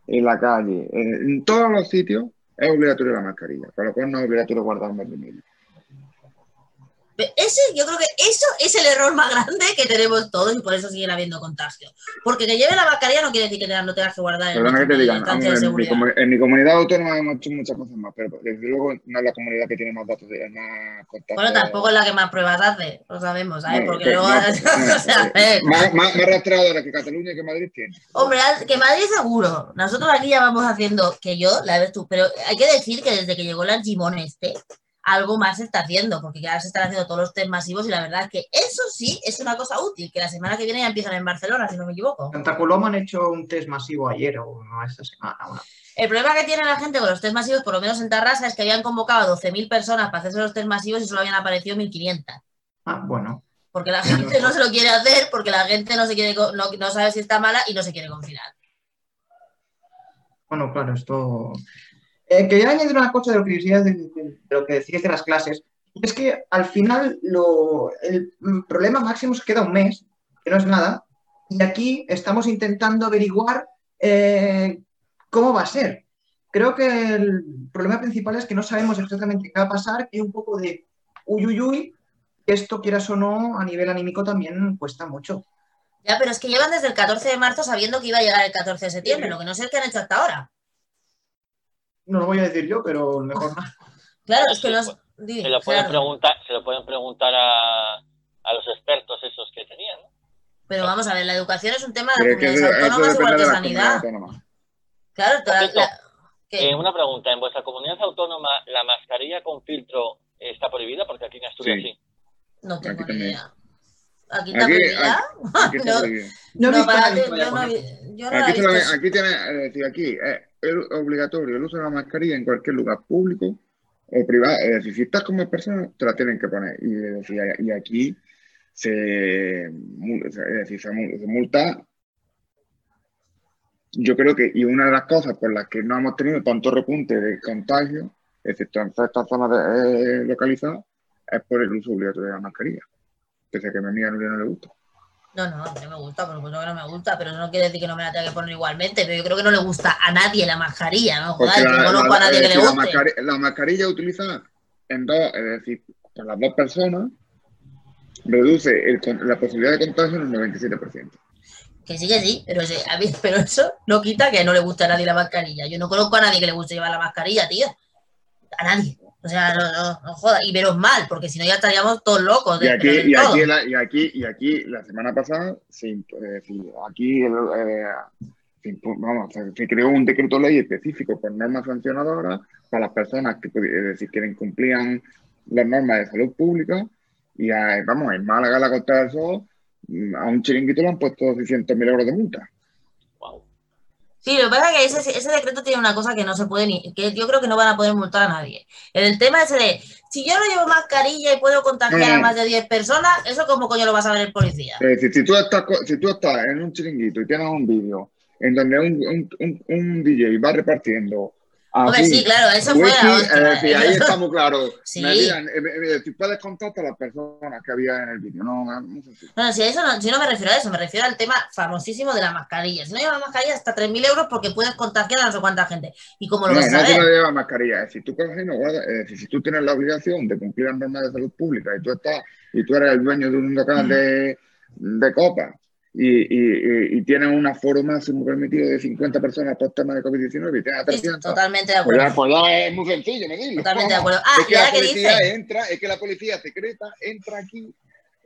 En la calle, en, todos los sitios es obligatorio la mascarilla, por lo cual no es obligatorio guardar un metro y medio. Ese, yo creo que eso es el error más grande que tenemos todos y por eso siguen habiendo contagios. Porque que lleve la mascarilla no quiere decir que no tengas que guardar el que te digan, en, mi, en, mi, comunidad autónoma hemos hecho muchas cosas más, pero desde luego no es la comunidad que tiene más datos, de, más contagios. Bueno, tampoco es la que más pruebas hace, lo sabemos, ¿sabes? Porque luego... más, más, rastreadora que Cataluña y que Madrid tiene. Hombre, que Madrid seguro. Nosotros aquí ya vamos haciendo, que yo, la ves tú, pero hay que decir que desde que llegó el Gimón este, algo más se está haciendo, porque ya se están haciendo todos los test masivos y la verdad es que eso sí es una cosa útil, que la semana que viene ya empiezan en Barcelona, si no me equivoco. Santa Coloma han hecho un test masivo ayer o esta semana. El problema que tiene la gente con los test masivos, por lo menos en Tarrasa, es que habían convocado a 12.000 personas para hacerse los test masivos y solo habían aparecido 1.500. Ah, bueno. Porque la gente no se lo quiere hacer, porque la gente no, se quiere, no, no sabe si está mala y no se quiere confinar. Bueno, claro, esto eh, quería añadir una cosa de lo que decías de, lo que decías de las clases. Es que al final el problema máximo se queda un mes, que no es nada, y aquí estamos intentando averiguar eh, cómo va a ser. Creo que el problema principal es que no sabemos exactamente qué va a pasar, que hay un poco de uy, uy, uy, esto, quieras o no, a nivel anímico también cuesta mucho. Ya, pero es que llevan desde el 14 de marzo sabiendo que iba a llegar el 14 de septiembre, lo que no sé qué han hecho hasta ahora. No lo voy a decir yo, pero mejor no. Claro, es que los... se, lo pueden preguntar, se lo pueden preguntar a, a los expertos esos que tenían, ¿no? Pero vamos a ver, la educación es un tema de comunidades autónomas igual que sanidad. Claro, toda eh, una pregunta, ¿en vuestra comunidad autónoma la mascarilla con filtro está prohibida? Porque aquí en Asturias sí. No tengo ni idea. ¿Aquí está prohibida? no, no, yo no, aquí, aquí tiene, es decir, aquí es obligatorio el uso de la mascarilla en cualquier lugar público o privado. Es decir, si estás con más personas, te la tienen que poner. Y, y aquí decir, se multa yo creo que, y una de las cosas por las que no hemos tenido tanto repunte de contagio, excepto en estas zonas eh, localizadas, es por el uso obligatorio de la mascarilla. Pese a que a mi amiga no le gusta. No, no, a mí me gusta, por supuesto que no me gusta, pero eso no quiere decir que no me la tenga que poner igualmente. Pero yo creo que no le gusta a nadie la mascarilla, ¿no? Joder, la, no conozco a nadie que le guste. La, mascarilla, utilizada en dos, es decir, por las dos personas, reduce la posibilidad de contagio en un 97%. Que sí, que sí, pero, pero eso no quita que no le guste a nadie la mascarilla. Yo no conozco a nadie que le guste llevar la mascarilla, tío. A nadie. O sea, no, no, no joda. Y menos mal, porque si no ya estaríamos todos locos. y, aquí, y, aquí, la, y, aquí, y aquí, la semana pasada, sí, aquí eh, vamos, se creó un decreto ley específico por normas sancionadoras para las personas que decir, que incumplían las normas de salud pública. Y vamos, en Málaga, la Costa del Sol, a un chiringuito le han puesto 600.000 euros de multa. Sí, lo que pasa es que ese, decreto tiene una cosa que no se puede ni, que yo creo que no van a poder multar a nadie. El tema ese de, si yo no llevo mascarilla y puedo contagiar a más de 10 personas, ¿eso cómo coño lo vas a ver el policía? si, tú estás, si tú estás en un chiringuito y tienes un vídeo en donde un, un, un DJ va repartiendo Hombre, sí, claro, eso fue la ahí estamos claros. Sí. Me eh, eh, si puedes contactar a las personas que había en el vídeo, no, no sé si. Bueno, si, eso no, si no me refiero a eso, me refiero al tema famosísimo de la mascarilla. Si no llevas mascarilla, hasta 3.000 euros porque puedes contagiar a no sé cuánta gente. ¿Y cómo lo no, vas a saber? No, no llevas mascarilla. Si tú, no guardas, si tú tienes la obligación de cumplir las normas de salud pública y tú estás y tú eres el dueño de un local mm. de, de copa y, y, y, tienen un aforo máximo permitido de 50 personas por tema de COVID-19 y tienen 300. totalmente de acuerdo. Pues ya, pues es muy sencillo, me digo. Totalmente de acuerdo. Ah, es que la policía entra, es que la policía secreta entra aquí,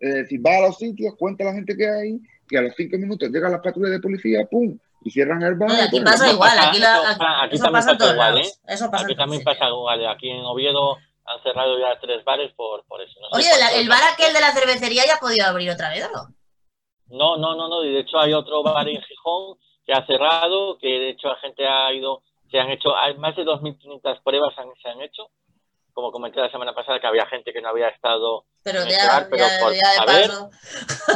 eh, si va a los sitios, cuenta a la gente que hay y a los cinco minutos llegan las patrullas de policía, ¡pum! Y cierran el bar. aquí pasa igual, aquí, la, aquí, eso pasa, igual, ¿eh? Eso pasa aquí también pasa igual. Aquí en Oviedo han cerrado ya tres bares por, por eso. Oye, el bar aquel de la cervecería ya ha podido abrir otra vez, ¿no? No, no, no, no. De hecho, hay otro bar en Gijón que ha cerrado, que de hecho la gente ha ido, se han hecho, hay más de 2.500 pruebas han, se han hecho. Como comenté la semana pasada, que había gente que no había estado. Pero ya, pero por,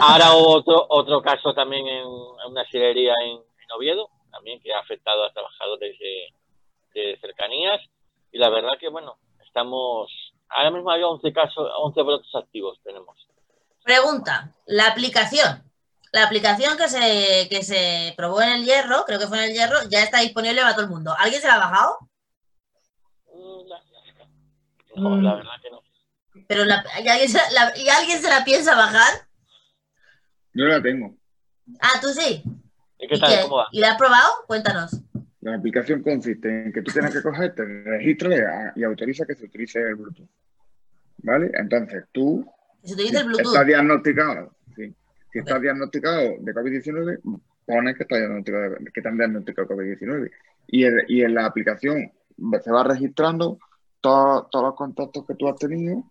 Ahora otro, otro caso también en, una silería en, Oviedo, también que ha afectado a trabajadores de, de cercanías. Y la verdad que, bueno, estamos. Ahora mismo hay 11 casos, 11 brotes activos tenemos. Pregunta: ¿la aplicación la aplicación que se, que se probó en el hierro, creo que fue en el hierro, ya está disponible para todo el mundo. ¿Alguien se la ha bajado? No, la verdad que no. Pero ¿y, alguien se la, ¿Y alguien se la piensa bajar? Yo la tengo. Ah, tú sí. ¿Y qué tal? ¿Cómo va? ¿Y la has probado? Cuéntanos. La aplicación consiste en que tú tienes que cogerte el registro y autoriza que se utilice el Bluetooth. ¿Vale? Entonces tú. Se utiliza el Bluetooth. Está diagnosticado si está diagnosticado de COVID-19, pone que está diagnosticado, que diagnosticados COVID-19. Y, y en la aplicación se va registrando todos los contactos que tú has tenido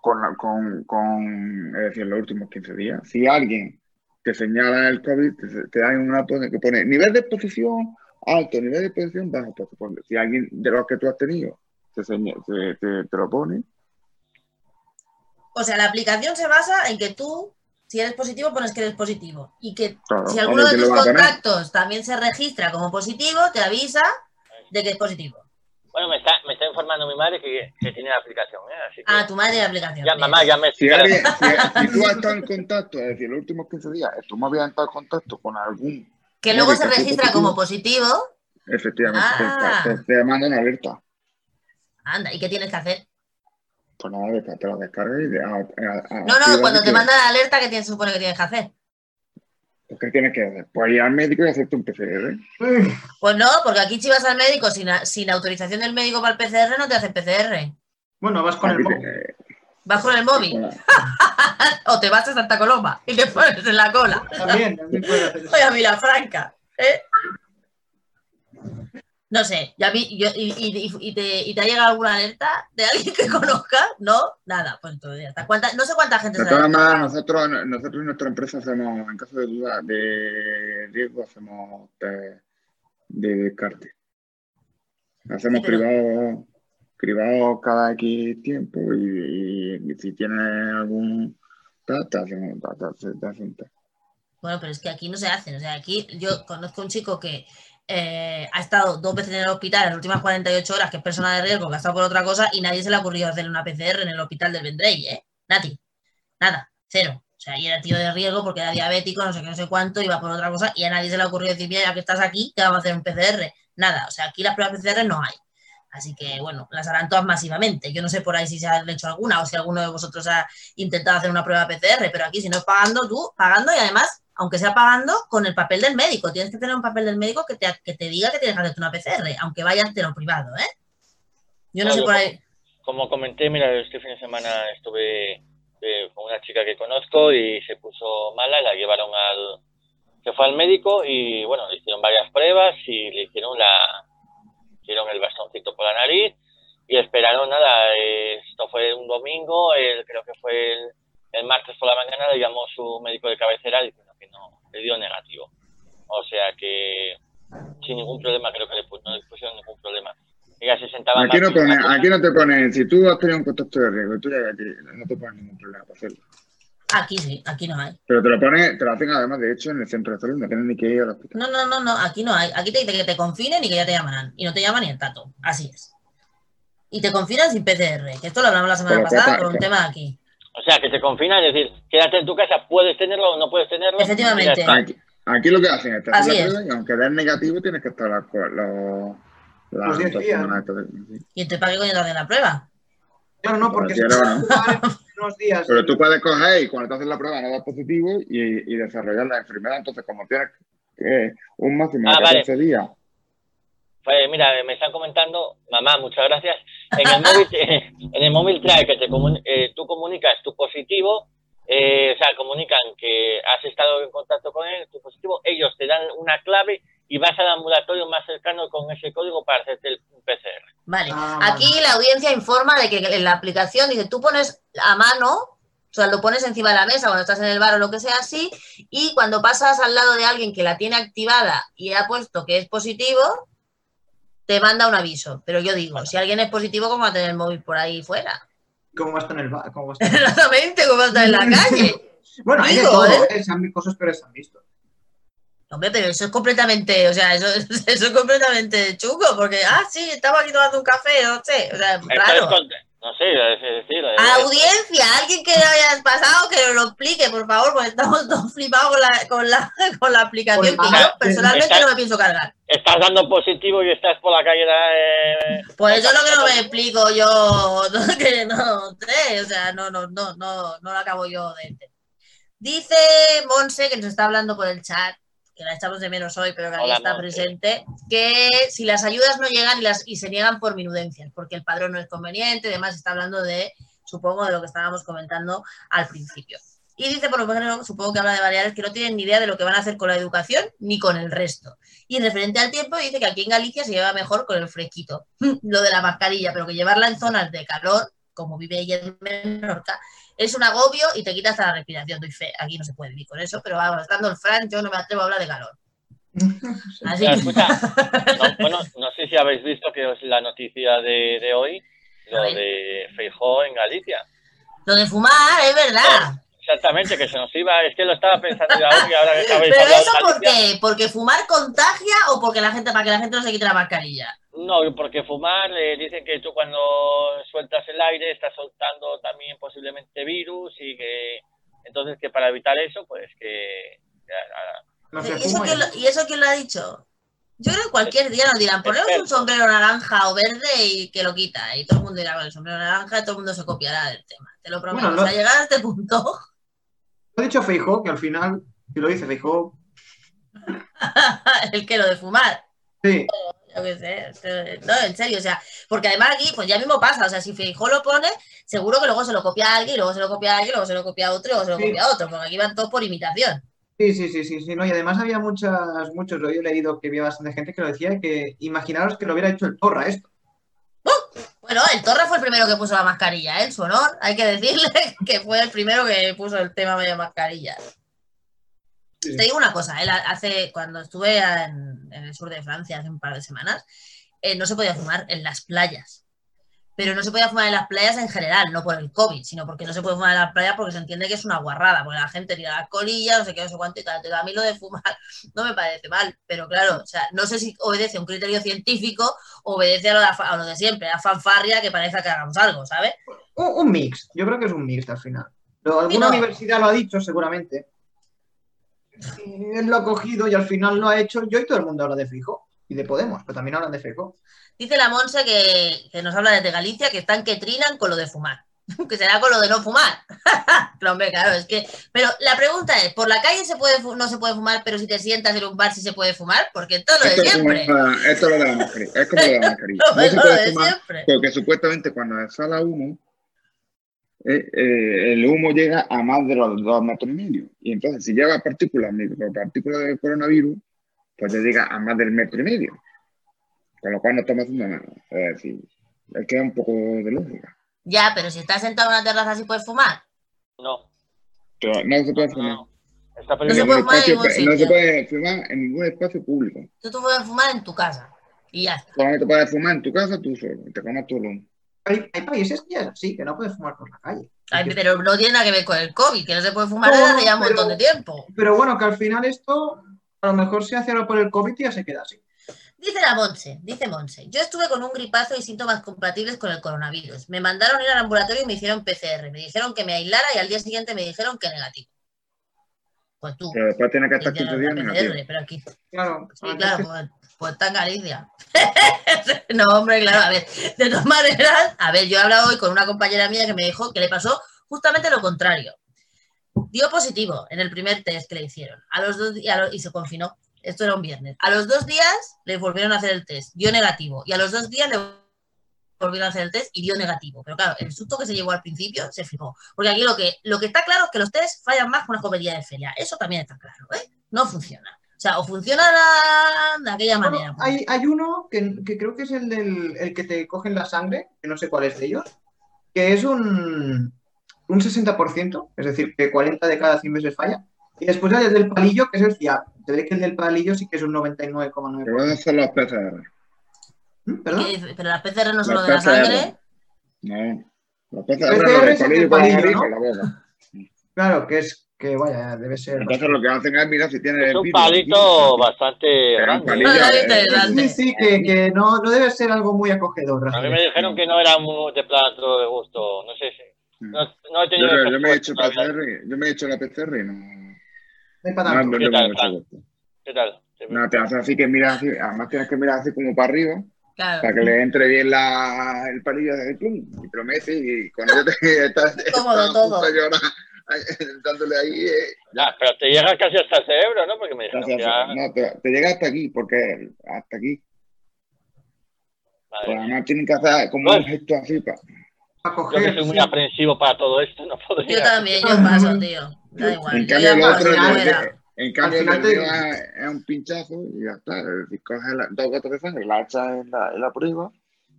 con, con, con, es decir, los últimos 15 días. Si alguien te señala el COVID, te, da una que pone nivel de exposición alto, nivel de exposición bajo. Pues, si alguien de los que tú has tenido te, te, te lo pone. O sea, la aplicación se basa en que tú si eres positivo, pones que eres positivo. Y que si alguno de tus contactos también se registra como positivo, te avisa de que es positivo. Bueno, me está, me está informando mi madre que, que tiene la aplicación. ¿eh? ah, tu madre tiene la aplicación. Ya, mamá, ya me si, alguien, si, tú has estado en contacto, es decir, los últimos 15 días, tú me habías estado en contacto con algún. Que luego se registra como positivo. Efectivamente, ah. te, te, mandan una alerta. Anda, ¿y qué tienes que hacer? Pues nada, te lo descargas y de, No, no, cuando te manda la alerta, ¿qué tienes, supone que tienes que hacer? Pues, ¿Qué tienes que hacer? Pues ir al médico y hacerte un PCR. Pues no, porque aquí si vas al médico sin, sin autorización del médico para el PCR, no te hacen PCR. Bueno, vas con el móvil. ¿Vas con el móvil? o te vas a Santa Coloma y te pones en la cola. También, también puedes hacer eso. Oye, a Franca. ¿eh? No sé, ya vi, yo, y, y, y, te, ¿y, te, ha llegado alguna alerta de alguien que conozca? No, nada, pues todavía está. no sé cuánta gente de todas maneras, nosotros, nosotros en nuestra empresa hacemos, en caso de duda de riesgo, hacemos de descarte. Hacemos privado, privado cada X tiempo y, si tiene algún te hacen test. Bueno, pero es que aquí no se hacen. O sea, aquí yo conozco un chico que eh, ha estado dos veces en el hospital en las últimas 48 horas, que es persona de riesgo, que ha estado por otra cosa, y nadie se le ha ocurrido hacer una PCR en el hospital del Vendrell, ¿eh? Nati, nada, cero. O sea, y era tío de riesgo porque era diabético, no sé qué, no sé cuánto, iba por otra cosa, y a nadie se le ha ocurrido decir, mira, ya que estás aquí, te vamos a hacer un PCR. Nada, o sea, aquí las pruebas PCR no hay. Así que, bueno, las harán todas masivamente. Yo no sé por ahí si se ha hecho alguna o si alguno de vosotros ha intentado hacer una prueba PCR, pero aquí si no es pagando, tú pagando y además aunque sea pagando, con el papel del médico. Tienes que tener un papel del médico que te, que te diga que tienes que hacerte una PCR, aunque vayas de lo privado, ¿eh? Yo no sé por ahí. Como comenté, mira, este fin de semana estuve eh, con una chica que conozco y se puso mala, la llevaron al... Se fue al médico y, bueno, le hicieron varias pruebas y le hicieron la... hicieron el bastoncito por la nariz y esperaron nada. Esto fue un domingo, el, creo que fue el, el martes por la mañana, le llamó su médico de cabecera y que no, le dio negativo. O sea que sin ningún problema, creo que le, no le pusieron ningún problema. Ella se sentaba aquí, no pone, aquí no te pone, si tú has tenido un contacto de riesgo, tú aquí, no te pones ningún problema para hacerlo. Aquí sí, aquí no hay. Pero te lo pone, te lo hacen además, de hecho, en el centro de salud, no tienes ni que ir al hospital. No, no, no, no, aquí no hay. Aquí te dice que te confinen y que ya te llamarán. Y no te llaman ni el tato. Así es. Y te confinan sin PCR, que esto lo hablamos la semana pasada por un tema aquí. O sea, que te confinan, es decir, quédate en tu casa, puedes tenerlo o no puedes tenerlo. Efectivamente. Aquí, lo que hacen es, Así es. y aunque des negativo, tienes que estar los, los, los 10 días. ¿Y te pague cuando te hacen la prueba? Claro, no, porque si unos días. Pero tú puedes coger y cuando te hacen la prueba no das positivo y, y desarrollar la enfermedad. Entonces, como tienes un máximo de 14 ah, días pues mira, me están comentando, mamá, muchas gracias. En el móvil, en el móvil trae que te eh, tú comunicas tu positivo, eh, o sea, comunican que has estado en contacto con él, tu positivo, ellos te dan una clave y vas al ambulatorio más cercano con ese código para hacerte el PCR. Vale, ah, aquí la audiencia informa de que en la aplicación dice, tú pones a mano o sea, lo pones encima de la mesa cuando estás en el bar o lo que sea así, y cuando pasas al lado de alguien que la tiene activada y ha puesto que es positivo, te manda un aviso. Pero yo digo, si alguien es positivo, ¿cómo va a tener el móvil por ahí fuera? ¿Cómo va a estar en el bar? Exactamente, ¿cómo va a estar en la calle? bueno, hay de todo, ¿eh? ¿eh? cosas pero se han visto. Hombre, pero eso es completamente, o sea, eso, eso es completamente chungo, porque, ah, sí, estaba aquí tomando un café, no sé, o sea, raro. No sé. Audiencia, alguien que haya pasado que nos lo explique, por favor, porque estamos todos flipados con la, con la, con la aplicación que yo personalmente no me pienso cargar. Estás dando positivo y estás por la calle. Eh, pues eso es lo que no me explico yo, que no sé, o sea, no, no, no, no, no lo acabo yo de entender. Dice Monse, que nos está hablando por el chat, que la echamos de menos hoy, pero que aquí está presente, que si las ayudas no llegan y, las, y se niegan por minudencias, porque el padrón no es conveniente, además está hablando de, supongo, de lo que estábamos comentando al principio. Y dice, por lo menos, supongo que habla de Baleares, que no tienen ni idea de lo que van a hacer con la educación ni con el resto. Y referente al tiempo, dice que aquí en Galicia se lleva mejor con el fresquito, lo de la mascarilla, pero que llevarla en zonas de calor, como vive ella en Menorca, es un agobio y te quitas la respiración. Doy fe, aquí no se puede vivir con eso, pero vamos, estando el Fran, yo no me atrevo a hablar de calor. Así que... bueno, no sé si habéis visto que es la noticia de, de hoy, lo de Feijó en Galicia. Lo de fumar, es verdad. Exactamente, que se nos iba, es que lo estaba pensando ya hoy y ahora que sabéis Pero eso por qué? ¿Porque fumar contagia o porque la gente, para que la gente no se quite la mascarilla? No, porque fumar, le dicen que tú cuando sueltas el aire estás soltando también posiblemente virus y que entonces que para evitar eso, pues que... ¿Y, eso quién lo, ha dicho? Yo creo que cualquier día nos dirán, ponemos un sombrero naranja o verde y que lo quita. Y todo el mundo dirá con el sombrero naranja y todo el mundo se copiará del tema. Te lo prometo. Bueno, no... llegar a este punto. Lo ha dicho Feijó, que al final, si lo dice Feijó. el que lo de fumar. Sí. Yo qué sé, no, en serio, o sea, porque además aquí, pues ya mismo pasa, o sea, si Feijó lo pone, seguro que luego se lo copia a alguien, luego se lo copia a alguien, luego se lo copia a otro, luego se lo copia a otro, porque aquí van todos por imitación. Sí, sí, sí, sí, sí, no, y además había muchas, muchos, lo he leído que había bastante gente que lo decía, que imaginaros que lo hubiera hecho el Torra esto. Bueno, el Torra fue el primero que puso la mascarilla, ¿eh? en su honor, hay que decirle que fue el primero que puso el tema de mascarilla. Te digo una cosa, hace, cuando estuve en, el sur de Francia hace un par de semanas, eh, no se podía fumar en las playas. Pero no se podía fumar en las playas en general, no por el COVID, sino porque no se puede fumar en las playas porque se entiende que es una guarrada, porque la gente tira las colillas, no sé qué, no sé cuánto y tal. a mí lo de fumar no me parece mal, pero claro, o sea, no sé si obedece a un criterio científico o obedece a lo de, a lo de siempre, a fanfarria que parece que hagamos algo, ¿sabes? Un, mix, yo creo que es un mix al final. alguna universidad lo ha dicho seguramente, él lo ha cogido y al final lo ha hecho. Yo y todo el mundo habla de Fijo y de Podemos, pero también hablan de Fijo. Dice la Monse que, nos habla desde Galicia que están que trinan con lo de fumar. que será con lo de no fumar. hombre, claro, es que. Pero la pregunta es: ¿por la calle se puede no se puede fumar, pero si te sientas en un bar sí se puede fumar? Porque todo lo de siempre. esto es lo de la mascarilla. Es como lo de la mascarilla. no, se puede fumar porque supuestamente cuando sale humo eh, eh, el humo llega a más de los dos metros y medio. Y entonces, si lleva partículas, micropartículas del coronavirus, pues llega a más del metro y medio. Con lo cual no estamos haciendo nada. Es decir, es que un poco de lógica. Ya, pero si estás sentado en una terraza, ¿sí puedes fumar? No. no se puede fumar. No. se puede fumar, en no se puede fumar en ningún espacio público. Tú, tú puedes fumar en tu casa y ya está. Solamente puedes fumar en tu casa tú solo, te comes tu humo. Hay, países que ya así, que no puedes fumar por la calle. pero no tiene nada que ver con el COVID, que no se puede fumar desde hace ya un montón de tiempo. Pero bueno, que al final esto a lo mejor se hace algo por el COVID y ya se queda así. Dice la Monse, dice Monse, yo estuve con un gripazo y síntomas compatibles con el coronavirus. Me mandaron ir al ambulatorio y me hicieron PCR. Me dijeron que me aislara y al día siguiente me dijeron que negativo. Pues tú. Pero después tiene que estar 15 días negativo. Pero aquí. Claro. Sí, claro, pues, pues está en Galicia. no, hombre, claro, a ver. De todas maneras, a ver, yo he hablado hoy con una compañera mía que me dijo que le pasó justamente lo contrario. Dio positivo en el primer test que le hicieron. A los dos y, y se confinó. Esto era un viernes. A los dos días le volvieron a hacer el test. Dio negativo. Y a los dos días le volvieron a hacer el test y dio negativo. Pero claro, el susto que se llevó al principio se fijó. Porque aquí lo que, lo que está claro es que los test fallan más con una comedia de feria. Eso también está claro. ¿eh? No funciona. O sea, o funciona de aquella manera. Pues. hay, uno que, creo que es el, del, el que te cogen la sangre, que no sé cuál es de ellos, que es un, un 60%, es decir, que 40 de cada 100 veces falla. Y después hay el del palillo, que es el fiable. Te diré que el del palillo sí que es un 99,9%. Pero a ser los PCR. ¿Mm? ¿Pero las PCR no son lo de la sangre? No. Los PCR, PCR es el palillo, ¿no? Claro, que es que vaya, debe ser. Entonces lo que hacen es mirar si tiene. Es un palito bastante grande. Sí, sí, que, que no, no, debe ser algo muy acogedor. A mí me dijeron que no era muy de plato de gusto, no sé si. No, no he tenido yo, yo, me he hecho PCR, yo me he hecho la PCR y no. No, no, ¿Qué, tal, ¿Qué tal? No, te hace así que miras así, además tienes que mirar así como para arriba. Claro. Para que le entre bien la, el palillo de plum, y te lo metes y cuando yo te estás, Cómodo todo dándole ahí. Eh, ya, pero te llega casi hasta el cerebro, ¿no? Porque me dijeron que ya... No, te, te, llega hasta aquí, porque hasta aquí. Vale. Pues además tienen que hacer como bueno. un gesto así para. Yo que soy muy aprensivo para todo esto, no podría. Yo también, yo paso, tío. Da igual. En cambio, el otro, en cambio, es un pinchazo y ya está. Coges dos gotas de sangre, la echas en la, en la prueba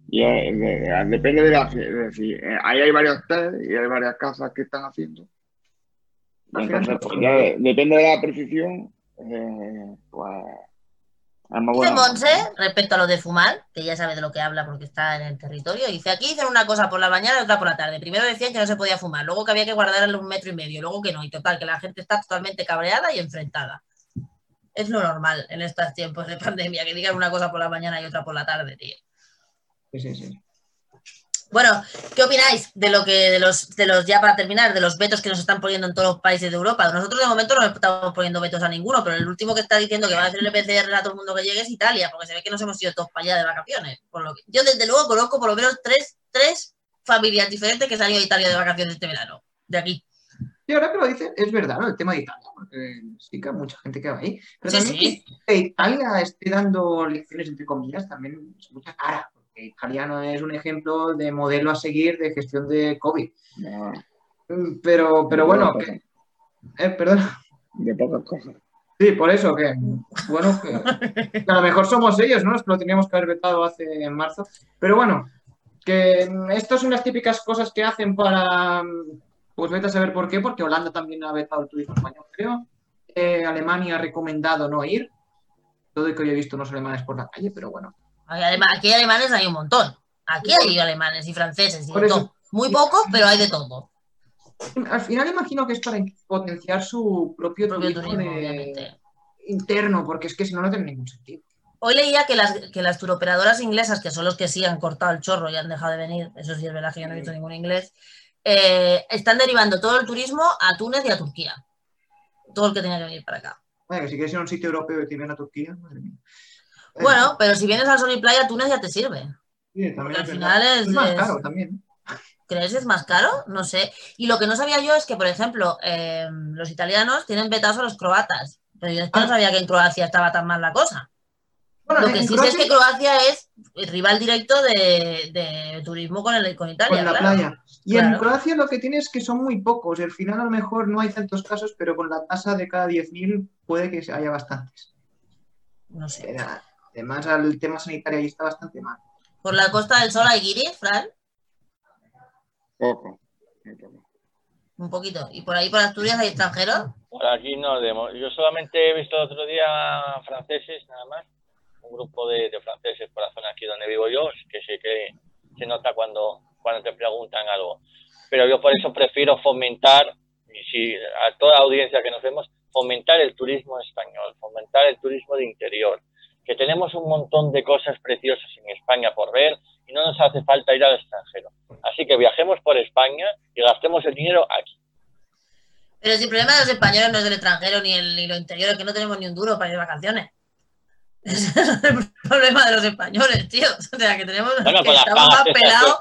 y es, de, depende de la. Es decir, eh, ahí hay varios test y hay varias casas que están haciendo. Entonces, pues ya depende de la precisión, eh, pues. Dice Monse, respecto a lo de fumar, que ya sabe de lo que habla porque está en el territorio, dice, aquí dicen una cosa por la mañana y otra por la tarde. Primero decían que no se podía fumar, luego que había que guardarle un metro y medio, luego que no, y total, que la gente está totalmente cabreada y enfrentada. Es lo normal en estos tiempos de pandemia, que digan una cosa por la mañana y otra por la tarde, tío. Sí, sí, sí. Bueno, ¿qué opináis de lo que, de los, de los, ya para terminar, de los vetos que nos están poniendo en todos los países de Europa? Nosotros de momento no estamos poniendo vetos a ninguno, pero el último que está diciendo que va a hacer el PCR a todo el mundo que llegue es Italia, porque se ve que nos hemos ido todos para allá de vacaciones. Por lo que, yo desde luego conozco por lo menos tres, tres familias diferentes que se han ido a Italia de vacaciones este verano, de aquí. Y ahora que lo dices, es verdad, ¿no? El tema de Italia, porque sí que hay mucha gente que va ahí. Pero también que Italia esté dando lecciones, entre comillas, también es mucha cara italiano es un ejemplo de modelo a seguir de gestión de COVID. Pero, pero bueno, eh, perdón. De pocas cosas. Sí, por eso que, bueno, que, a lo mejor somos ellos, ¿no? Es que lo teníamos que haber vetado hace en marzo. Pero bueno, que esto son las típicas cosas que hacen para, pues vete a saber por qué, porque Holanda también ha vetado el turismo español, creo. Eh, Alemania ha recomendado no ir. Todo y que hoy he visto unos alemanes por la calle, pero bueno, Aquí hay alemanes hay un montón. Aquí hay alemanes y franceses y de todo. Muy pocos, pero hay de todo. Al final imagino que es para potenciar su propio, turismo, interno, porque es que si no, no tiene ningún sentido. Hoy leía que las, que las turoperadoras inglesas, que son los que sí han cortado el chorro y han dejado de venir, eso sí es verdad que yo no he visto ningún inglés, eh, están derivando todo el turismo a Túnez y a Turquía. Todo el que tenía que venir para acá. Bueno, que si quieres ir a un sitio europeo y te vienen a Turquía, madre mía. Bueno, pero si vienes al sol y playa, Túnez ya te sirve. Sí, también al final es, más caro también. ¿Crees que es más caro? No sé. Y lo que no sabía yo es que, por ejemplo, eh, los italianos tienen vetados a los croatas. Pero yo no ah. sabía que en Croacia estaba tan mal la cosa. lo que sí sé es que Croacia es el rival directo de, turismo con, el, con Italia. Con la playa. Y en Croacia lo que tiene es que son muy pocos. Al final a lo mejor no hay tantos casos, pero con la tasa de cada 10.000 puede que haya bastantes. No sé. Además, el tema sanitario ahí está bastante mal. ¿Por la Costa del Sol hay guiris, Fran? Poco. Un poquito. ¿Y por ahí, por Asturias, hay extranjeros? Por aquí no. Yo solamente he visto el otro día franceses, nada más. Un grupo de, franceses por la zona aquí donde vivo yo, que sé que se nota cuando, cuando te preguntan algo. Pero yo por eso prefiero fomentar, y si a toda audiencia que nos vemos, fomentar el turismo español, fomentar el turismo de interior que tenemos un montón de cosas preciosas en España por ver y no nos hace falta ir al extranjero. Así que viajemos por España y gastemos el dinero aquí. Pero si el problema de los españoles no es el extranjero ni, el, ni lo interior, es que no tenemos ni un duro para ir de vacaciones. Ese es el problema de los españoles, tío. O sea, que tenemos que estamos más pelados.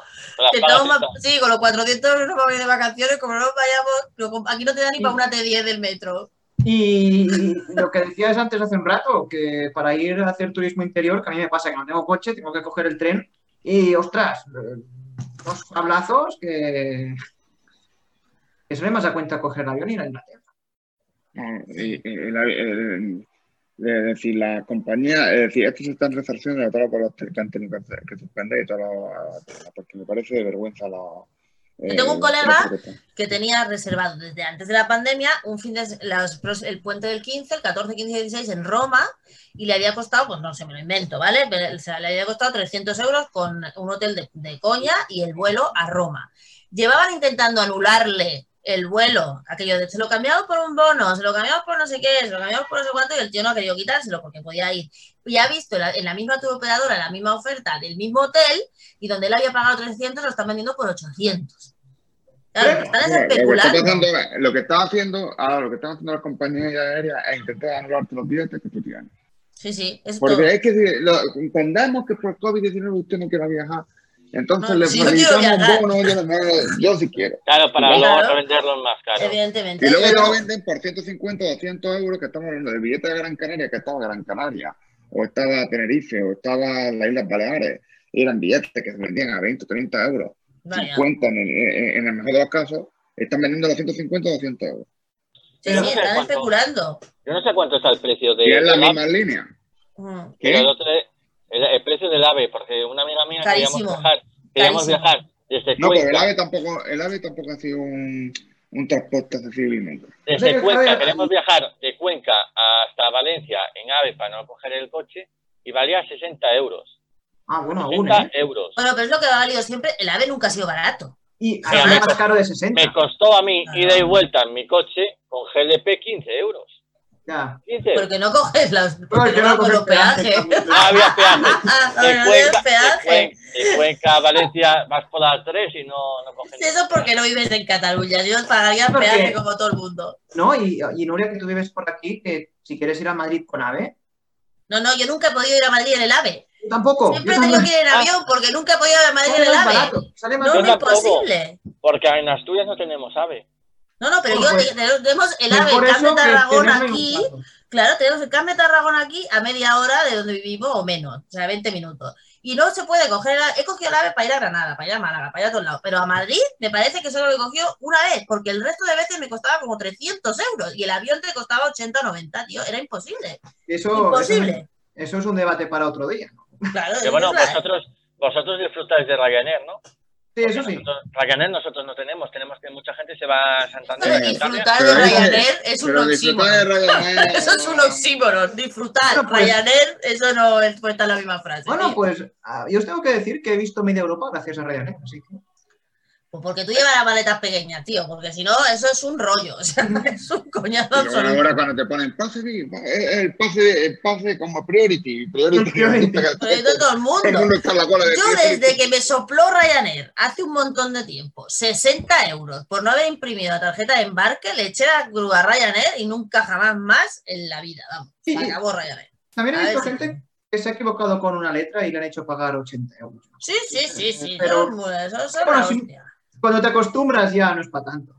Que estamos más, sí, con los 400 euros para ir de vacaciones, como no nos vayamos, aquí no te da ni para una T10 del metro. Y lo que decías antes hace un rato, que para ir a hacer turismo interior, que a mí me pasa que no tengo coche, tengo que coger el tren y, ostras, dos hablazos que, que se me más a cuenta coger el avión y ir a Inglaterra. es decir, la compañía, es decir, estos están resarciendo a todos los que han tenido que suspender y todo, porque me parece de vergüenza la, yo tengo un eh, colega que tenía reservado desde antes de la pandemia un fin de el puente del 15, el 14, 15 y 16 en Roma y le había costado, pues no sé, me lo invento, ¿vale? O sea, le había costado 300 euros con un hotel de, coña y el vuelo a Roma. Llevaban intentando anularle el vuelo, aquello de se lo cambiamos por un bono, se lo cambiamos por no sé qué, se lo cambiamos por no sé cuánto y el tío no ha querido quitárselo porque podía ir. Y ha visto en la, misma tour operadora, la misma oferta del mismo hotel y donde él había pagado 300 lo están vendiendo por 800 lo, que está haciendo, ahora lo que están haciendo las compañías aéreas es intentar anularte los billetes que tú tienes. Sí, sí. Porque es que lo, entendemos que por COVID-19 usted no quiere viajar. Entonces le si facilitamos bonos, yo, yo sí quiero. Claro, para luego venderlos más caros. Evidentemente. Y luego lo venden por 150 o 200 euros, que estamos hablando del billete de Gran Canaria, que estaba Gran Canaria, o estaba Tenerife, o estaba las Islas Baleares. eran billetes que se vendían a 20 o 30 euros. 50 en, en, el mejor de los casos, están vendiendo los 150 o 200 euros. Sí, sí, están especulando. Yo no sé cuánto está el precio de. Y es la misma línea. El, precio del AVE, porque una amiga mía queríamos viajar, queríamos viajar desde No, pero el AVE tampoco, el AVE tampoco ha sido un, un transporte accesible Desde Cuenca, queremos viajar de Cuenca hasta Valencia en AVE para no coger el coche y valía 60 euros. Ah, bueno, aún. ¿eh? euros. Bueno, pero es lo que ha valido siempre. El AVE nunca ha sido barato. Y además más caro de 60. Me costó a mí ida y vuelta en mi coche con GLP 15 euros. Ya. 15 Porque no coges los, no, no los peajes. No había peaje. De, Cuenca, de, Cuenca, Valencia, vas por las tres y no, no coges. Eso porque no vives en Cataluña. Yo pagaría peaje como todo el mundo. No, y, y Nuria, que tú vives por aquí, que si quieres ir a Madrid con AVE. No, no, yo nunca he podido ir a Madrid en el AVE. tampoco. Siempre he tenido que ir en avión porque nunca he podido ir a Madrid en el AVE. no, es imposible. Porque en Asturias no tenemos AVE. No, no, pero yo pues, tenemos el AVE, el CAM de Tarragón aquí. Claro, tenemos el CAM de Tarragón aquí a media hora de donde vivimos o menos, o sea, 20 minutos. Y no se puede coger, he cogido el AVE para ir a Granada, para ir a Málaga, para ir a todos lados. Pero a Madrid me parece que solo lo he cogido una vez, porque el resto de veces me costaba como 300 euros y el avión te costaba 80 o 90, tío. Era imposible. Eso, imposible. Eso, es un debate para otro día. Claro, que bueno, vosotros, vosotros disfrutáis de Ryanair, ¿no? Sí, eso sí. Ryanair nosotros no tenemos, tenemos que mucha gente se va a Santander. Pero disfrutar de Ryanair es un oxímoron. Eso es un oxímoron. Disfrutar pues, Ryanair, eso no es puesta la misma frase. Bueno, pues ah, yo os tengo que decir que he visto media Europa gracias a Ryanair, así que. Pues porque tú llevas las maletas pequeñas, tío, porque si no, eso es un rollo, o sea, es un coñazo Pero ahora cuando te ponen pase, el pase, el pase como priority, priority. de todo el mundo. Yo desde que me sopló Ryanair hace un montón de tiempo, 60 euros por no haber imprimido la tarjeta de embarque, le eché la grúa a Ryanair y nunca jamás más en la vida, vamos, se acabó Ryanair. También he visto gente que se ha equivocado con una letra y le han hecho pagar 80 euros. Sí, sí, sí, sí, pero, eso, es una cuando te acostumbras ya no es para tanto.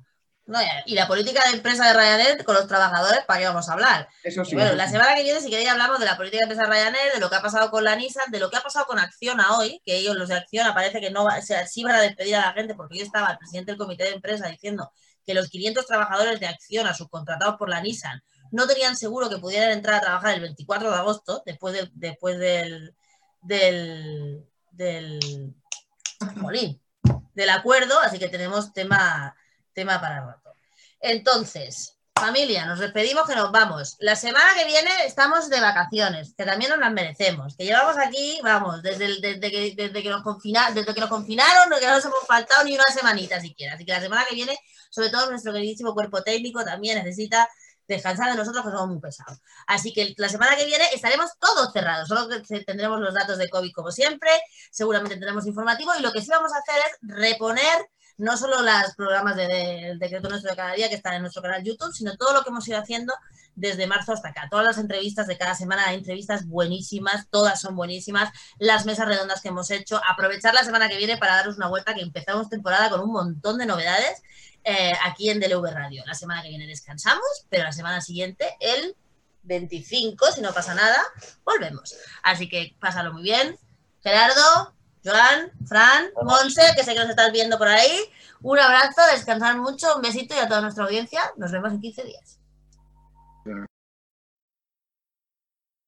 y la política de empresa de Ryanair con los trabajadores, ¿para qué vamos a hablar? Eso sí. Bueno, la semana que viene, si queréis, hablamos de la política de empresa de Ryanair, de lo que ha pasado con la Nissan, de lo que ha pasado con Acciona hoy, que ellos, los de Acciona, parece que no va, o sea, sí van a despedir a la gente, porque yo estaba el presidente del comité de empresa diciendo que los 500 trabajadores de Acciona subcontratados por la Nissan no tenían seguro que pudieran entrar a trabajar el 24 de agosto, después, de, después del, del, del, molín, del acuerdo, así que tenemos tema, tema para rato. Entonces, familia, nos despedimos que nos vamos. La semana que viene estamos de vacaciones, que también nos las merecemos, que llevamos aquí, vamos, desde, desde, que, desde, que, nos confinaron, desde que nos confinaron, que no nos hemos faltado ni una semanita siquiera. Así que la semana que viene, sobre todo nuestro queridísimo cuerpo técnico también necesita descansar de nosotros que somos muy pesados. Así que la semana que viene estaremos todos cerrados, solo que tendremos los datos de COVID como siempre, seguramente tendremos informativo y lo que sí vamos a hacer es reponer no solo los programas del decreto nuestro de cada día que están en nuestro canal YouTube, sino todo lo que hemos ido haciendo desde marzo hasta acá. Todas las entrevistas de cada semana, entrevistas buenísimas, todas son buenísimas, las mesas redondas que hemos hecho, aprovechar la semana que viene para daros una vuelta que empezamos temporada con un montón de novedades eh, aquí en DLV Radio. La semana que viene descansamos, pero la semana siguiente, el 25, si no pasa nada, volvemos. Así que pásalo muy bien. Gerardo, Joan, Fran, Monse, que sé que nos estás viendo por ahí. Un abrazo, descansar mucho, un besito y a toda nuestra audiencia. Nos vemos en 15 días.